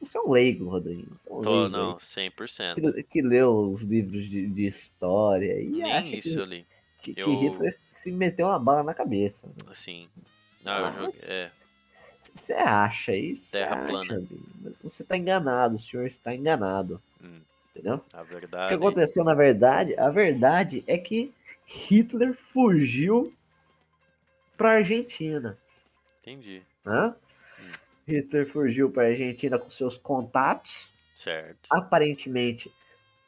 Você é um leigo, Rodrigo. Você é um Tô, leigo não, aí, 100%. que, que leu os livros de, de história e Nem acha isso que, ali. que, que Eu- Hitler se meteu uma bala na cabeça. né? Assim. Não, eu Ah, joguei. É, Você acha isso? Você Terra acha, plana. Você tá enganado, o senhor está enganado. hum, Entendeu? a O que verdade. aconteceu na verdade? A verdade é que Hitler fugiu para Argentina. Entendi. Né? Hitler fugiu para Argentina com seus contatos. Certo. Aparentemente,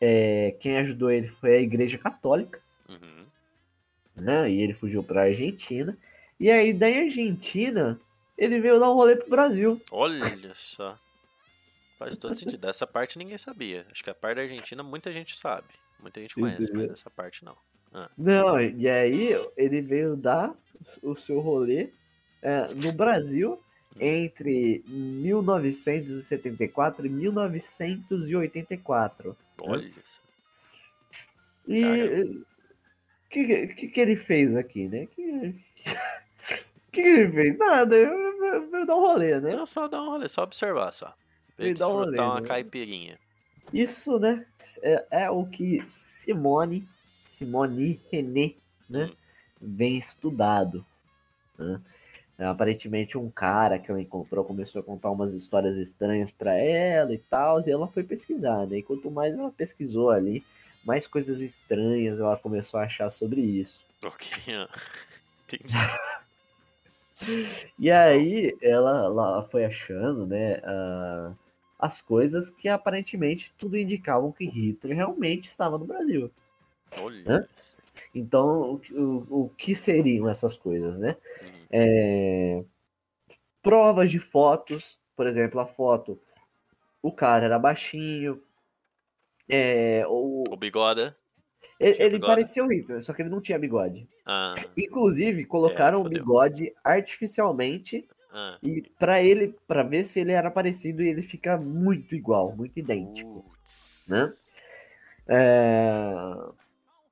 é, quem ajudou ele foi a Igreja Católica, Uhum. Né? E ele fugiu para Argentina. E aí, da Argentina, ele veio dar um rolê pro Brasil. Olha só. Faz todo sentido. Essa parte ninguém sabia. Acho que a parte da Argentina muita gente sabe. Muita gente conhece, mas essa parte não. Não, e aí ele veio dar o seu rolê é, no Brasil entre 1974 e 1984. Olha só. E o que, que, que ele fez aqui, né? Que, que, ele fez? Nada, veio veio dar um rolê, né? Não, só dar um rolê, só observar só. Ele dá um rolê, uma né? caipirinha. Isso, né? É, é o que Simone, Simone René, né? Vem estudado. Né? Aparentemente um cara que ela encontrou começou a contar umas histórias estranhas pra ela e tal, e ela foi pesquisar, né? E quanto mais ela pesquisou ali, mais coisas estranhas ela começou a achar sobre isso. Ok. Entendi. E aí ela, ela foi achando, né, ah, as coisas que aparentemente tudo indicavam que Hitler realmente estava no Brasil. Olha. Hã? Então, o, que- o, o que seriam essas coisas, né? Uhum. É, provas de fotos, por exemplo, a foto, o cara era baixinho, é, o, O bigoda. ele, ele parecia o Hitler, só que ele não tinha bigode. Ah, Inclusive, colocaram o fodeu. bigode artificialmente ah. e para ele, para ver se ele era parecido e ele fica muito igual, muito idêntico. Né? É,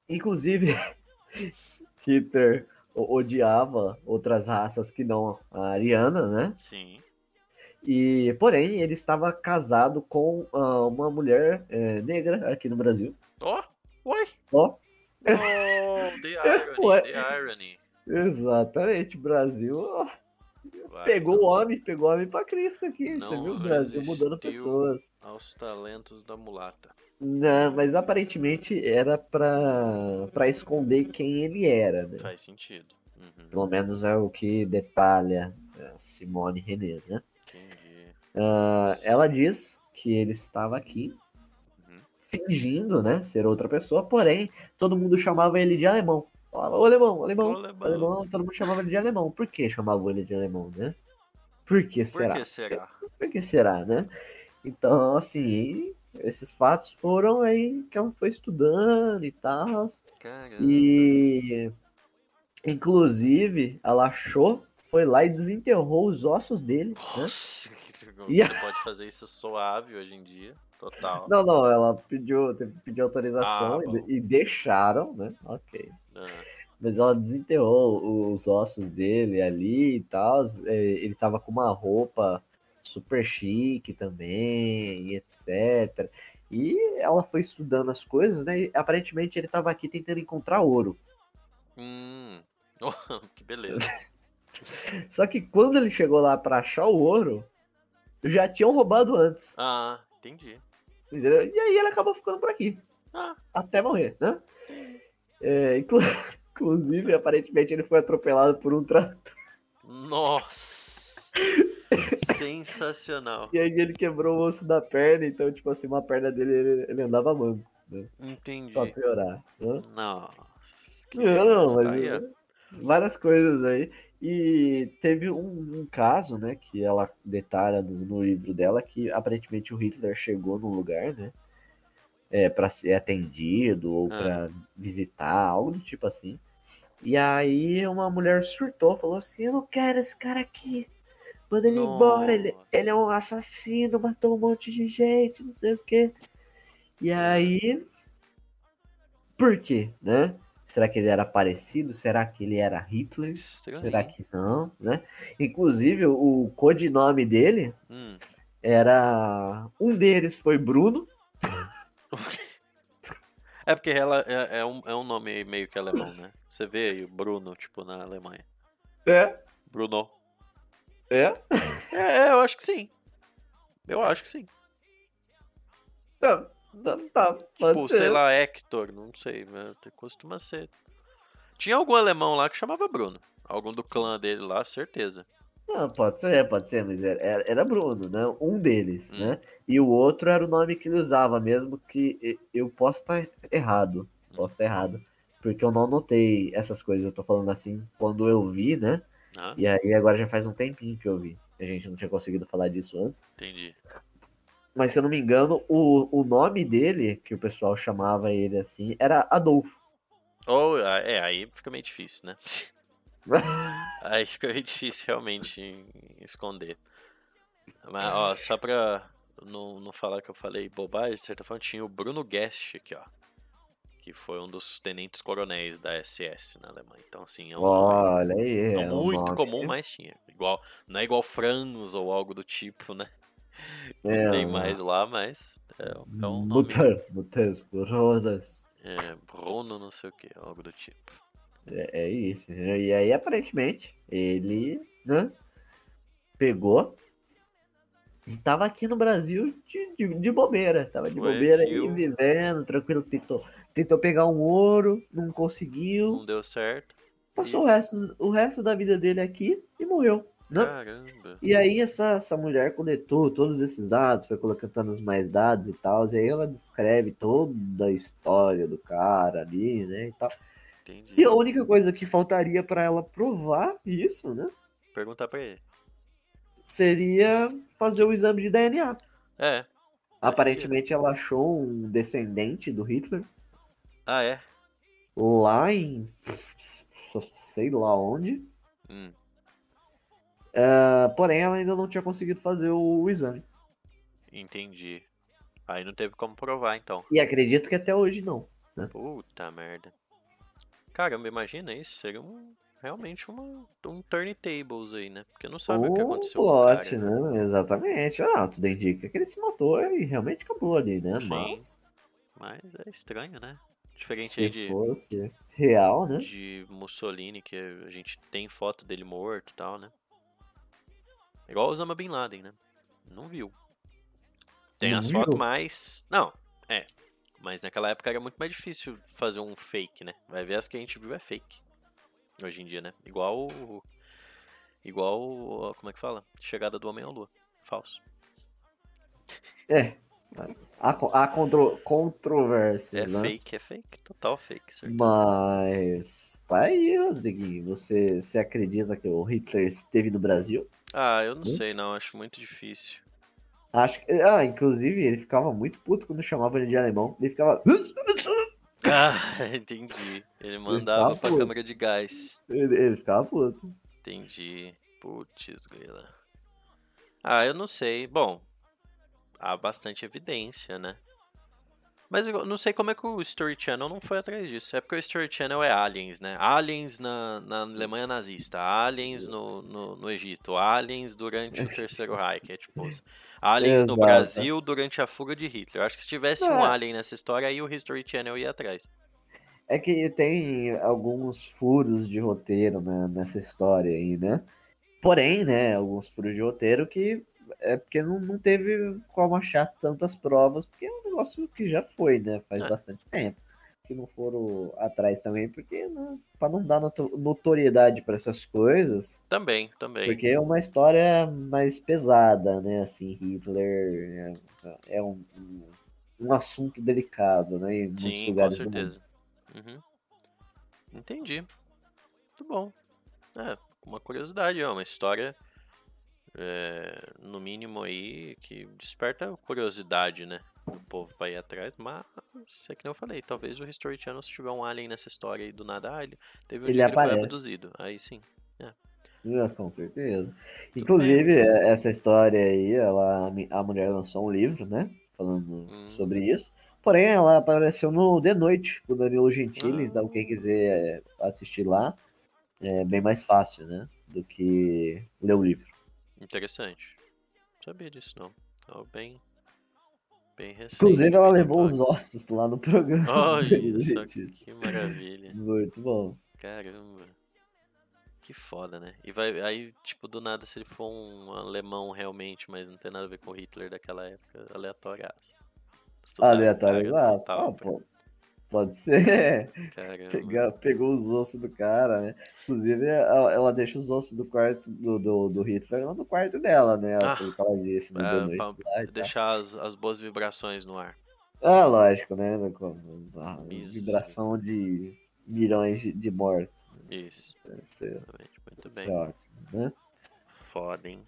Inclusive, Hitler o- odiava outras raças que não a ariana, né? Sim. E, porém, ele estava casado com ah, uma mulher é, negra aqui no Brasil. Ó, oi. Ó, Oh, the irony, Ué. the irony. exatamente, Brasil Vai, pegou o homem, pegou o homem pra Cristo aqui. Você viu o Brasil mudando pessoas. Aos talentos da mulata. Não, mas aparentemente era pra, pra esconder quem ele era, né? Faz sentido. Uhum. Pelo menos é o que detalha a Simone René, né? Ah, ela diz que ele estava aqui Uhum. fingindo, né, ser outra pessoa, porém todo mundo chamava ele de alemão. Falava, ô alemão, alemão, Ô, alemão. alemão, todo mundo chamava ele de alemão. Por que chamavam ele de alemão, né? Por que Por será? que será? Por que será, né? Então, assim, esses fatos foram aí que ela foi estudando e tal. Caramba. E inclusive ela achou, foi lá e desenterrou os ossos dele, né? Nossa, E a- você pode fazer isso suave hoje em dia. Total. Não, não, ela pediu, pedir autorização Ah, e, e deixaram, né? Ok. Ah, Mas ela desenterrou os ossos dele ali e tal. é, Ele tava com uma roupa super chique também, e etc. E ela foi estudando as coisas, né? E aparentemente ele tava aqui tentando encontrar ouro. hum. Oh, que beleza. Só que quando ele chegou lá pra achar o ouro, já tinham roubado antes. Ah, entendi. Entendeu? E aí ele acabou ficando por aqui. Ah, Até morrer, né? É, inclu- inclusive, aparentemente, ele foi atropelado por um trator. nossa. Sensacional. E aí ele quebrou o osso da perna, então, tipo assim, uma perna dele ele, ele andava manco, Entendi. pra piorar. Né? Nossa. Não, não, mas Tá várias coisas aí. E teve um, um caso, né, que ela detalha no, no livro dela, que aparentemente o Hitler chegou num lugar, né, é, para ser atendido ou Ah. pra visitar, algo do tipo assim. E aí uma mulher surtou, falou assim, eu não quero esse cara aqui, manda ele embora, ele, Nossa. ele é um assassino, matou um monte de gente, não sei o quê. E aí, por quê, né? Será que ele era parecido? Será que ele era Hitler? Será que não, né? Inclusive, o codinome dele Hum. era. Um deles foi Bruno. É porque ela é, é um, é um nome meio que alemão, né? Você vê aí o Bruno, tipo, na Alemanha. É, Bruno. é. É, é, eu acho que sim. Eu acho que sim. Tá, tá, tá. Tipo, ser. sei lá, Hector, não sei, né? Costuma ser. Tinha algum alemão lá que chamava Bruno. Algum do clã dele lá, certeza. Não, pode ser, pode ser, mas era, era Bruno, né? Um deles, Hum. né? E o outro era o nome que ele usava, mesmo que eu posso estar errado. Posso estar errado. Porque eu não notei essas coisas. Eu tô falando assim quando eu vi, né? Ah, E aí agora já faz um tempinho que eu vi. A gente não tinha conseguido falar disso antes. entendi. Mas se eu não me engano, o, o nome dele, que o pessoal chamava ele assim, era Adolfo. Ou, ah, é, aí fica meio difícil, né? Aí fica meio difícil realmente esconder. Mas, ó, só pra não, não falar que eu falei bobagem, de certa forma, tinha o Bruno Guest aqui, ó. Que foi um dos tenentes coronéis da SS na Alemanha. Então, assim, é um Olha aí. é um muito comum, mas tinha. Igual, não é igual Franz ou algo do tipo, né? É, Tem mais lá, mas é, é um. Mutter, Mutter, Rodas. É, Bruno, não sei o que, algo do tipo. É, é isso. E aí, aparentemente, ele, né, pegou. Estava aqui no Brasil de, de, de bobeira. Estava de Foi bobeira aí, vivendo, tranquilo. Tentou, tentou pegar um ouro, não conseguiu. Não deu certo. Passou o resto, o resto da vida dele aqui e morreu. Né? Caramba. E aí essa, essa mulher coletou todos esses dados, foi colocando os mais dados e tal, e aí ela descreve toda a história do cara ali, né, e tal. Entendi. E a única coisa que faltaria para ela provar isso, né, Perguntar pra ele. seria fazer o exame de DNA. É. Aparentemente ela achou um descendente do Hitler Ah, é? lá em sei lá onde, Hum. Ah, porém ela ainda não tinha conseguido fazer o exame. Entendi. Aí não teve como provar, então. E acredito que até hoje não. Puta merda. Caramba, imagina isso. Seria um, realmente uma, um turn-tables aí, né? Porque não sabe o que aconteceu o plot, cara. né? Exatamente. Ah, tudo indica que ele se matou e realmente acabou ali, né? Sim. Mas Mas é estranho, né? Diferente se aí de, fosse real, né? de Mussolini, que a gente tem foto dele morto e tal, né? Igual o Osama Bin Laden, né? Não viu. Tem Não as fotos mais. Não, é. Mas naquela época era muito mais difícil fazer um fake, né? Vai ver as que a gente viu é fake. Hoje em dia, né? Igual. Igual. Como é que fala? Chegada do Homem à Lua. Falso. É. Há, co- há contro, controvérsias, É né? fake, é fake. Total fake, certo? Mas tá aí, Rodriguinho. Você, você acredita que o Hitler esteve no Brasil? Ah, eu não Hum? sei, não. Acho muito difícil. Acho que. Ah, inclusive, ele ficava muito puto quando chamavam ele de alemão. Ele ficava. Ah, entendi. Ele mandava ficava pra puto. câmera de gás. Ele, ele ficava puto. Entendi. Putz, grila. Ah, eu não sei. Bom, há bastante evidência, né? Mas eu não sei como é que o Story Channel não foi atrás disso. É porque o Story Channel é aliens, né? Aliens na, na Alemanha nazista, aliens no, no, no Egito, aliens durante o Terceiro Reich. É tipo, aliens no Exato. Brasil durante a fuga de Hitler. Eu acho que se tivesse um É. alien nessa história, aí o History Channel ia atrás. É que tem alguns furos de roteiro né, nessa história aí, né? Porém, né, alguns furos de roteiro que é porque não, não teve como achar tantas provas, porque é um negócio que já foi, né? Faz É. bastante tempo. Que não foram atrás também, porque né, para não dar noto- notoriedade para essas coisas, Também, também. porque é uma história mais pesada, né? Assim, Hitler é, é um, um, assunto delicado, né? Em muitos Sim, com lugares do mundo. certeza. Uhum. Entendi. Muito bom. É, uma curiosidade, é uma história, é, no mínimo aí, que desperta curiosidade, né? O povo pra ir atrás, mas é que eu falei, talvez o History Channel, se tiver um alien nessa história aí do nada, ah, ele teve um Ele ele foi aparece. abduzido. Aí sim. Ah, com certeza. Inclusive, é, essa história aí, ela, a mulher lançou um livro, né? Falando Hum. sobre isso. Porém, ela apareceu no The Noite, com o Danilo Gentili. Ah. Então, quem quiser assistir lá, é bem mais fácil, né? Do que ler o livro. Interessante. Não sabia disso, não. Então, bem, bem recente. Inclusive, ela levou os ossos lá no programa. Olha só, que maravilha. Muito bom. Caramba. Que foda, né? E vai aí, tipo, do nada, se ele for um alemão realmente, mas não tem nada a ver com o Hitler daquela época, aleatório. Aleatório, exato. Ah, pô, Pode ser. Pegar, pegou os ossos do cara, né? Inclusive, ela, ela deixa os ossos do quarto do, do, do Hitler no quarto dela, né? Ah, Pelo que ela disse no É, Noite pra lá deixar as, as boas vibrações no ar. Ah, lógico, né? A vibração de milhões de, mortos. Isso, Isso exatamente. Muito bem. ótimo, né? Foda, hein?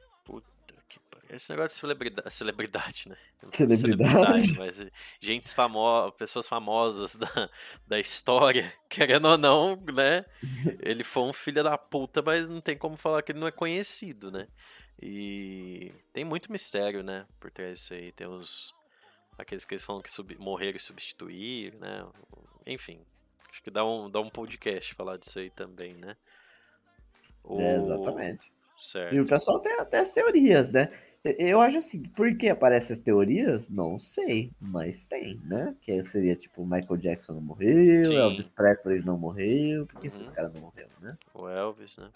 Esse negócio de celebridade, celebridade né? Celebridade? mas gente famosas, pessoas famosas da, da história, querendo ou não, né? Ele foi um filho da puta, mas não tem como falar que ele não é conhecido, né? E tem muito mistério, né? Por trás disso aí. Tem os. Aqueles que eles falam que sub- morreram e substituíram, né? Enfim. Acho que dá um, dá um podcast falar disso aí também, né? O- É, exatamente. Certo. E o pessoal tem até as teorias, né? Eu acho assim, por que aparecem as teorias? Não sei, mas tem, né? Que seria tipo, Michael Jackson não morreu, Sim. Elvis Presley não morreu, por que esses Uhum. caras não morreram, né? O Elvis, né?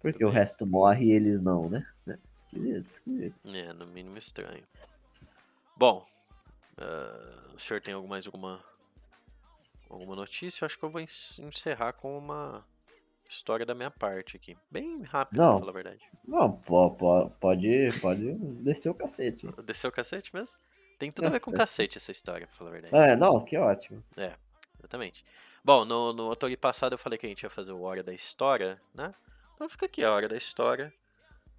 Porque o Também. resto morre e eles não, né? Né? Esquisito, esquisito. É, no mínimo estranho. Bom, ah, o senhor tem mais alguma alguma notícia? Eu acho que eu vou encerrar com uma história da minha parte aqui. Bem rápido, pra Não. falar a verdade. Não, po- po- pode, pode descer o cacete. Desceu o cacete mesmo? Tem tudo a É, ver com é. cacete essa história, pra falar a verdade. É, não, que ótimo. Exatamente. Bom, no, no Otori passado eu falei que a gente ia fazer o Hora da História, né? Então fica aqui a Hora da História,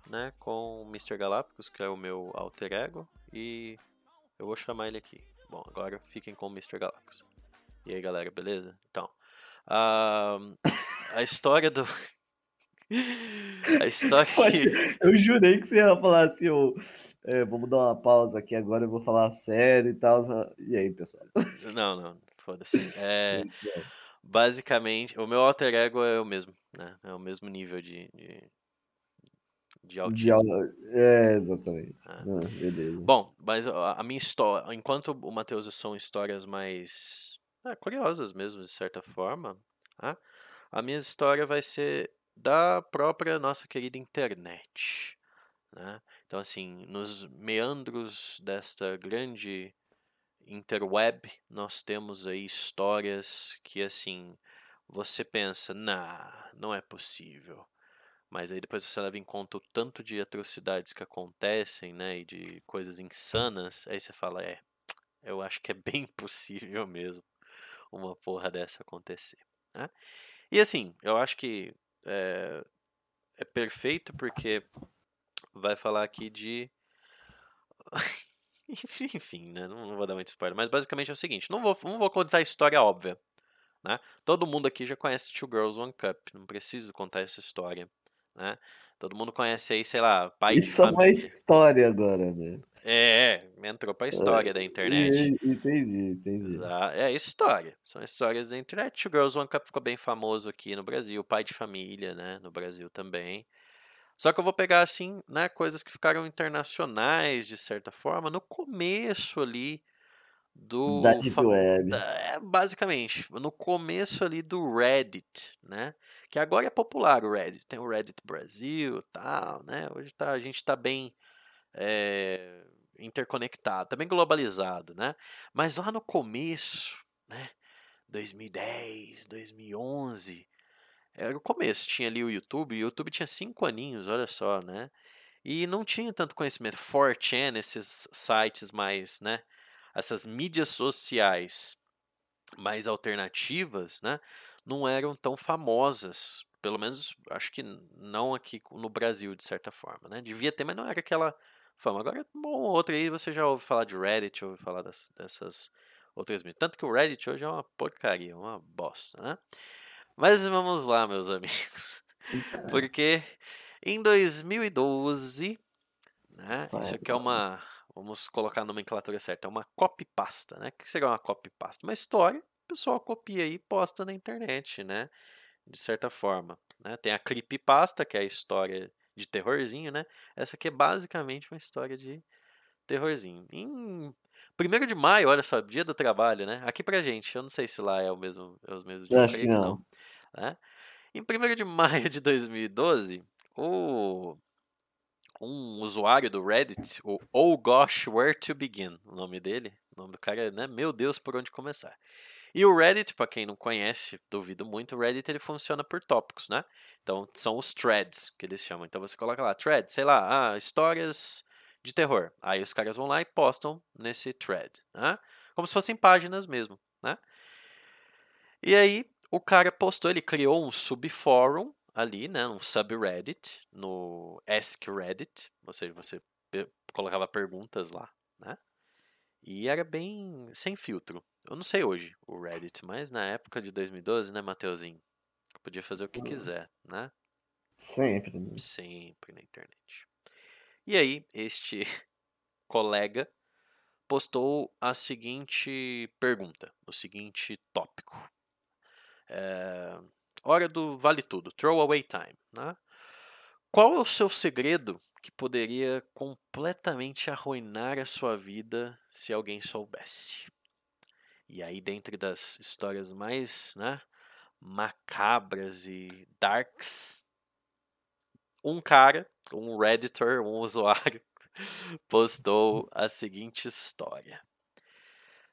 né? Com o Mr. Galápagos, que é o meu alter ego, e eu vou chamar ele aqui. Bom, agora fiquem com o Mr. Galápagos. E aí, galera, beleza? Então, a, a história do... a história que... eu jurei que você ia falar assim, ô, é, vamos dar uma pausa aqui agora, eu vou falar sério e tal. E aí, pessoal? Não, não, foda-se. É... Basicamente, o meu alter ego é o mesmo, né? É o mesmo nível de, de, de De autismo. aula- É, exatamente. Ah. Beleza. Bom, mas a a minha história, enquanto o Matheus são histórias mais ah, curiosas mesmo, de certa forma, tá? a minha história vai ser da própria nossa querida internet. Né? Então, assim, nos meandros desta grande interweb, nós temos aí histórias que, assim, você pensa, nah, não é possível. Mas aí depois você leva em conta o tanto de atrocidades que acontecem, né, e de coisas insanas, aí você fala, é, eu acho que é bem possível mesmo uma porra dessa acontecer. né? E assim, eu acho que é, é perfeito porque vai falar aqui de enfim, né? Não, não vou dar muito spoiler, mas basicamente é o seguinte: não vou, não vou contar a história óbvia. Né? Todo mundo aqui já conhece Two Girls One Cup, não preciso contar essa história. Né? Todo mundo conhece aí, sei lá, pai Isso é uma história agora, né? É, é, entrou pra história da internet. Entendi, entendi. É história, são histórias da internet. Two Girls One Cup ficou bem famoso aqui no Brasil, pai de família, né, no Brasil também. Só que eu vou pegar assim, né, coisas que ficaram internacionais de certa forma no começo ali do Da Deep Web. da- é, basicamente, no começo ali do Reddit, né? Que agora é popular o Reddit. Tem o Reddit Brasil, tal, né? Hoje tá, a gente tá bem é, interconectado, bem globalizado, né? Mas lá no começo, né? 2010, 2011, era o começo. Tinha ali o YouTube, o YouTube tinha cinco aninhos, olha só, né? E não tinha tanto conhecimento. 4chan, esses sites mais, né? Essas mídias sociais mais alternativas, né? Não eram tão famosas. Pelo menos, acho que não aqui no Brasil, de certa forma, né? Devia ter, mas não era aquela fama. Agora, um ou outro aí, você já ouve falar de Reddit, ouve falar das- dessas outras mídias. Tanto que o Reddit hoje é uma porcaria, uma bosta, né? Mas vamos lá, meus amigos. Porque em 2012, né? Isso aqui é uma. Vamos colocar a nomenclatura certa. É uma copypasta, né? O que seria uma copypasta? Uma história, o pessoal copia e posta na internet, né? De certa forma. Né? Tem a creepypasta, que é a história de terrorzinho, né? Essa aqui é basicamente uma história de terrorzinho. Em 1 de maio, olha só, dia do trabalho, né? Aqui pra gente, eu não sei se lá é o mesmo, é os mesmos dias, acho que que não. né? Em 1 de maio de 2012, o, um usuário do Reddit, o Oh Gosh, Where to Begin, o nome dele, o nome do cara é, né? Meu Deus, por onde começar. E o Reddit, para quem não conhece, duvido muito, o Reddit ele funciona por tópicos, né? Então são os threads que eles chamam. Então você coloca lá, thread, sei lá, ah, histórias de terror. Aí os caras vão lá e postam nesse thread, né? Como se fossem páginas mesmo, né? E aí o cara postou, ele criou um subfórum ali, né, um subreddit no Ask Reddit, ou seja, você colocava perguntas lá, né? E era bem sem filtro. Eu não sei hoje o Reddit, mas na época de 2012, né, Mateuzinho? Podia fazer o que quiser, né? Sempre. Né? Sempre na internet. E aí, este colega postou a seguinte pergunta, o seguinte tópico. É, hora do vale tudo, throwaway time. Né? Qual é o seu segredo que poderia completamente arruinar a sua vida se alguém soubesse? E aí, dentre das histórias mais né, macabras e darks, um cara, um redditor, um usuário, postou a seguinte história.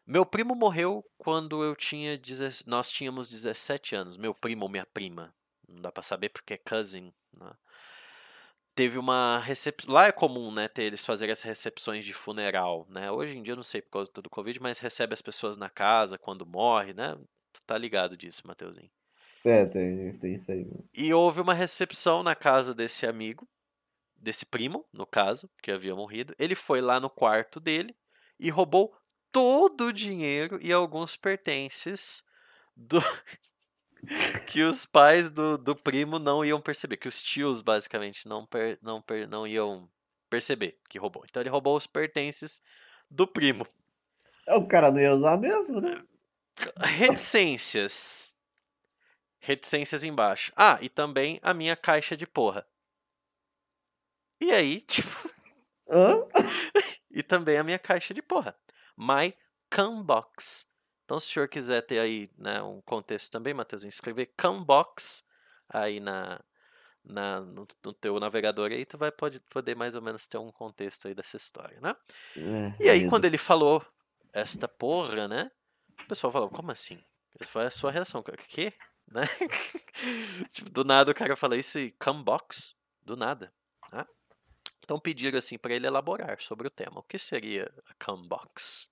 Meu primo morreu quando eu tinha. Nós tínhamos 17 anos. Meu primo ou minha prima. Não dá para saber porque é cousin. Né? Teve uma recepção. Lá é comum, né? Ter eles fazerem as recepções de funeral, né? Hoje em dia eu não sei por causa do Covid, mas recebe as pessoas na casa quando morre, né? Tu tá ligado disso, Mateuzinho. É, tem, tem isso aí. E houve uma recepção na casa desse amigo, desse primo, no caso, que havia morrido. Ele foi lá no quarto dele e roubou todo o dinheiro e alguns pertences do que os pais do, do primo não iam perceber, que os tios basicamente não, per, não, per, não iam perceber que roubou. Então ele roubou os pertences do primo. É, o cara não ia usar mesmo, né? Reticências. Reticências embaixo. Ah, e também a minha caixa de porra. E aí, tipo. Hã? e também a minha caixa de porra. My Cumbox. Então, se o senhor quiser ter aí né, um contexto também, Matheus, escrever Cumbox aí na, na, no, no, teu navegador aí, tu vai pode, poder mais ou menos ter um contexto aí dessa história, né? É, e aí, quando ele falou esta porra, né? O pessoal falou, como assim? Foi a sua reação. O quê? Né? tipo, do nada o cara fala isso e Cumbox? Do nada. Né? Então pediram assim para ele elaborar sobre o tema. O que seria a Cumbox?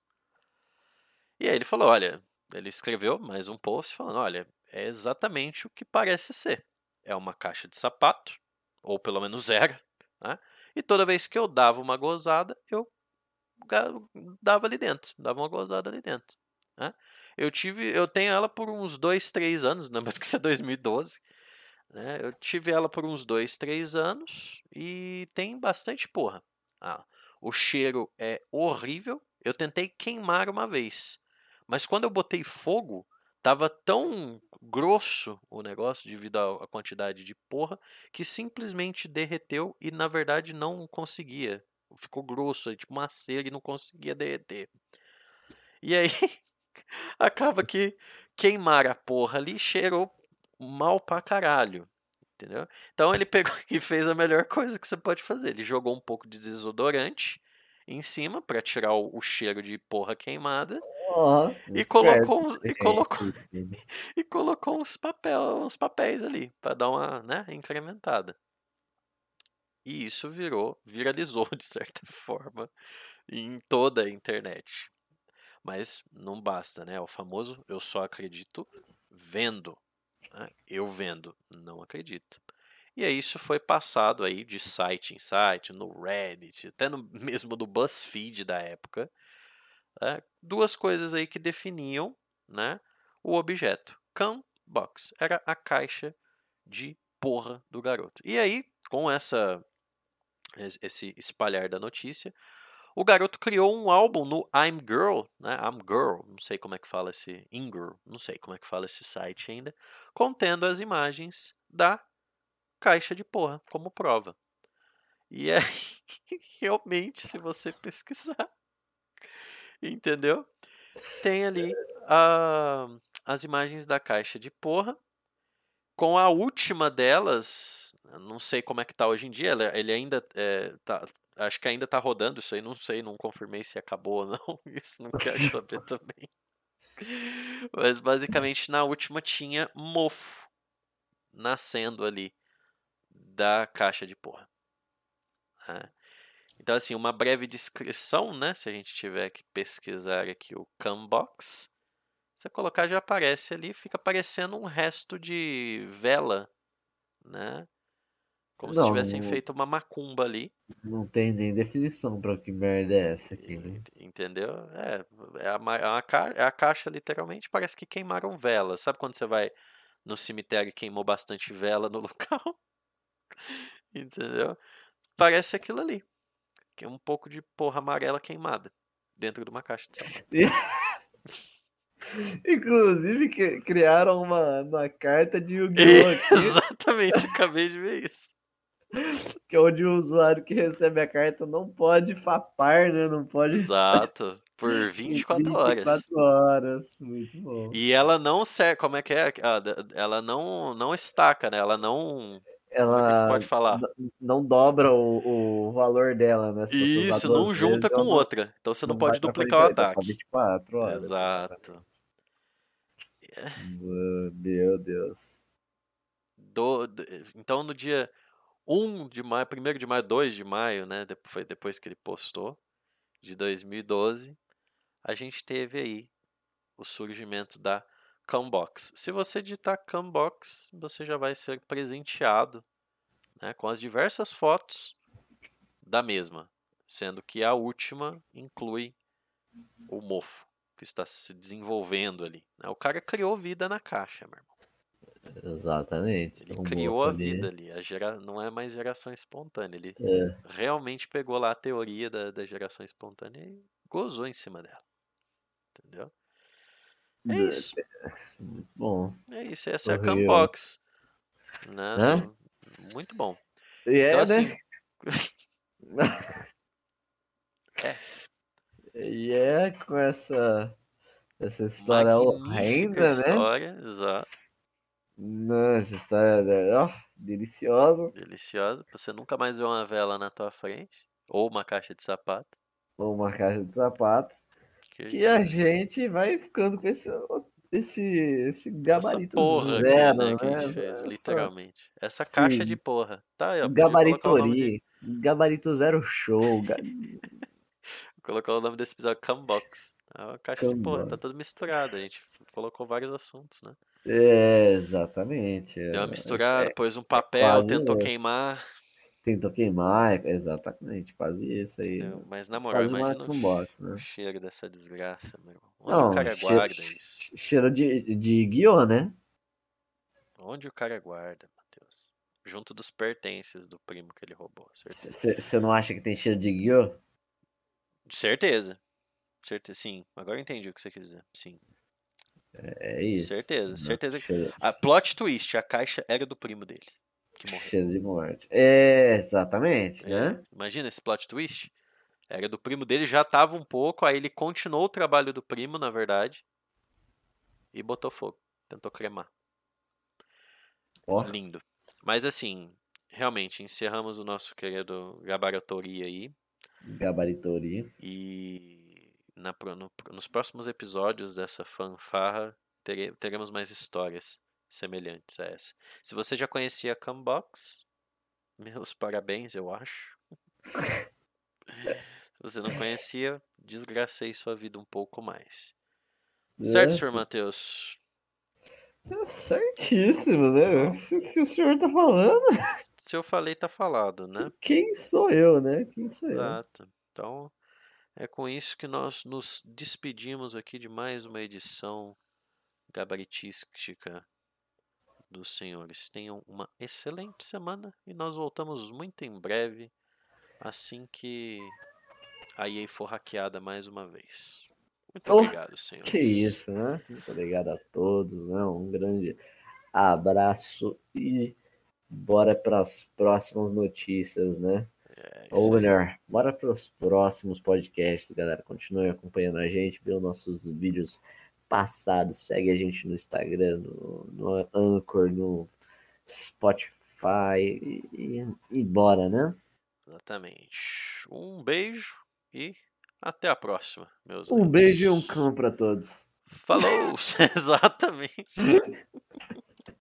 E aí ele falou, olha, ele escreveu mais um post falando, olha, é exatamente o que parece ser. É uma caixa de sapato, ou pelo menos era, né? E toda vez que eu dava uma gozada, eu dava ali dentro, dava uma gozada ali dentro. Né? Eu tive, eu tenho ela por uns dois, três anos, lembrando que isso é 2012. Né? Eu tive ela por uns dois, três anos e tem bastante porra. Ah, o cheiro é horrível. Eu tentei queimar uma vez, mas quando eu botei fogo, tava tão grosso o negócio devido à quantidade de porra que simplesmente derreteu e na verdade não conseguia. Ficou grosso, tipo uma cera e não conseguia derreter. E aí acaba que queimar a porra ali cheirou mal pra caralho. Entendeu? Então ele pegou e fez a melhor coisa que você pode fazer. Ele jogou um pouco de desodorante em cima para tirar o, o, cheiro de porra queimada oh, e colocou uns, e colocou e colocou uns papel uns papéis ali para dar uma né incrementada e isso virou viralizou de certa forma em toda a internet mas não basta né o famoso eu só acredito vendo né? Eu vendo, não acredito. E aí isso foi passado aí de site em site, no Reddit, até no mesmo do BuzzFeed da época. Né? Duas coisas aí que definiam né, o objeto. Cam Box era a caixa de porra do garoto. E aí, com essa esse espalhar da notícia, o garoto criou um álbum no I'm Girl, né? I'm Girl, não sei como é que fala esse Ingirl, não sei como é que fala esse site ainda, contendo as imagens da caixa de porra como prova. E é realmente, se você pesquisar, entendeu? Tem ali uh, as imagens da caixa de porra, com a última delas, não sei como é que tá hoje em dia, ele ainda é, tá, Acho que ainda tá rodando isso aí, não sei, não confirmei se acabou ou não. Isso não quero saber também. Mas basicamente na última tinha mofo nascendo ali da caixa de porra. É. Então, assim, uma breve descrição, né? Se a gente tiver que pesquisar aqui o Cambox, você colocar já aparece ali, fica parecendo um resto de vela, né? Como não, se tivessem não, feito uma macumba ali. Não tem nem definição para que merda é essa aqui, né? Entendeu? É, é a, é, a, é a caixa, literalmente, parece que queimaram vela. Sabe quando você vai no cemitério e queimou bastante vela no local? Entendeu? Parece aquilo ali. Que é um pouco de porra amarela queimada dentro de uma caixa de sapato. Inclusive, criaram uma, uma carta de Yu-Gi-Oh! Exatamente, acabei de ver isso. Que é onde o usuário que recebe a carta não pode fapar, né? Não pode. Exato. Por 24, 24 horas. 24 horas, muito bom. E ela não serve, como é que é? Ah, ela não, não estaca, né? Ela não ela pode falar? não dobra o, o valor dela, né? Se Isso, não junta vezes, com outra. Então você não, não pode duplicar o ataque. Só 24 horas. Exato. Meu Deus. Do, do, então no dia 1 de maio, 1 de maio, 2 de maio, né? Foi depois que ele postou, de 2012, a gente teve aí o surgimento da Cambox. Se você digitar Cambox, você já vai ser presenteado né, com as diversas fotos da mesma, sendo que a última inclui o mofo que está se desenvolvendo ali. Né? O cara criou vida na caixa, meu irmão. Exatamente. Ele criou a vida ali. A gera... Não é mais geração espontânea. Ele é. realmente pegou lá a teoria da, da geração espontânea e gozou em cima dela. Entendeu? É isso. Bom. É isso, essa é a Cambox. Né? Muito bom. E é, então, assim... né? é. E é com essa, essa história horrenda, né? história, exato. Não, essa história ó, deliciosa. Deliciosa. Você nunca mais vê uma vela na tua frente. Ou uma caixa de sapato. Ou uma caixa de sapato. Que, e a gente vai ficando com esse, esse, esse gabarito Essa porra zero, aqui, né, né? Fez, literalmente. Essa Sim. caixa de porra. Tá, eu Gabaritoria. De... Gabarito zero show. Ga... colocar o nome desse episódio Cambox. É uma caixa de porra, tá tudo misturado. A gente colocou vários assuntos, né? É, exatamente. Deu uma misturada, é, pôs um papel, é tentou isso. queimar. Tentou queimar, exatamente, quase isso aí. Entendeu? Mas na moral, imagina o, box, né? o cheiro dessa desgraça, meu irmão. Onde Não, o cara cheiro, guarda isso? Cheiro de, de guiô, né? Onde o cara guarda, Matheus? Junto dos pertences do primo que ele roubou. Você não acha que tem cheiro de guiô? Certeza. Certeza, sim. Agora eu entendi o que você quer dizer. Sim. É, é isso. Certeza, certeza. A plot twist, a caixa era do primo dele que morreu. De morte. É, exatamente, é. né? Imagina esse plot twist. Era do primo dele, já tava um pouco, aí ele continuou o trabalho do primo, na verdade, e botou fogo. Tentou cremar. Oh. Lindo. Mas assim, realmente, encerramos o nosso querido Gabaritoria aí. Gabaritoria. E na, no, nos próximos episódios dessa fanfarra tere, teremos mais histórias semelhantes a essa. Se você já conhecia a Cambox, meus parabéns, eu acho. Se você não conhecia, desgracei sua vida um pouco mais. Certo, senhor Matheus? É certíssimo, né? Se, se, o senhor tá falando. Se eu falei, tá falado, né? Quem sou eu, né? Quem sou Exato. eu? Então, é com isso que nós nos despedimos aqui de mais uma edição gabaritística dos senhores. Tenham uma excelente semana e nós voltamos muito em breve, assim que a EA for hackeada mais uma vez. Muito oh, obrigado, senhores. Que isso, né? Muito obrigado a todos, né? Um grande abraço e bora para as próximas notícias, né? É, Ou melhor, bora para os próximos podcasts, galera. Continue acompanhando a gente, vê os nossos vídeos passado. Segue a gente no Instagram, no, no Anchor, no Spotify e, e bora, né? Exatamente. Um beijo e até a próxima, meus Um amigos. beijo e um cão para todos. Falou! Exatamente.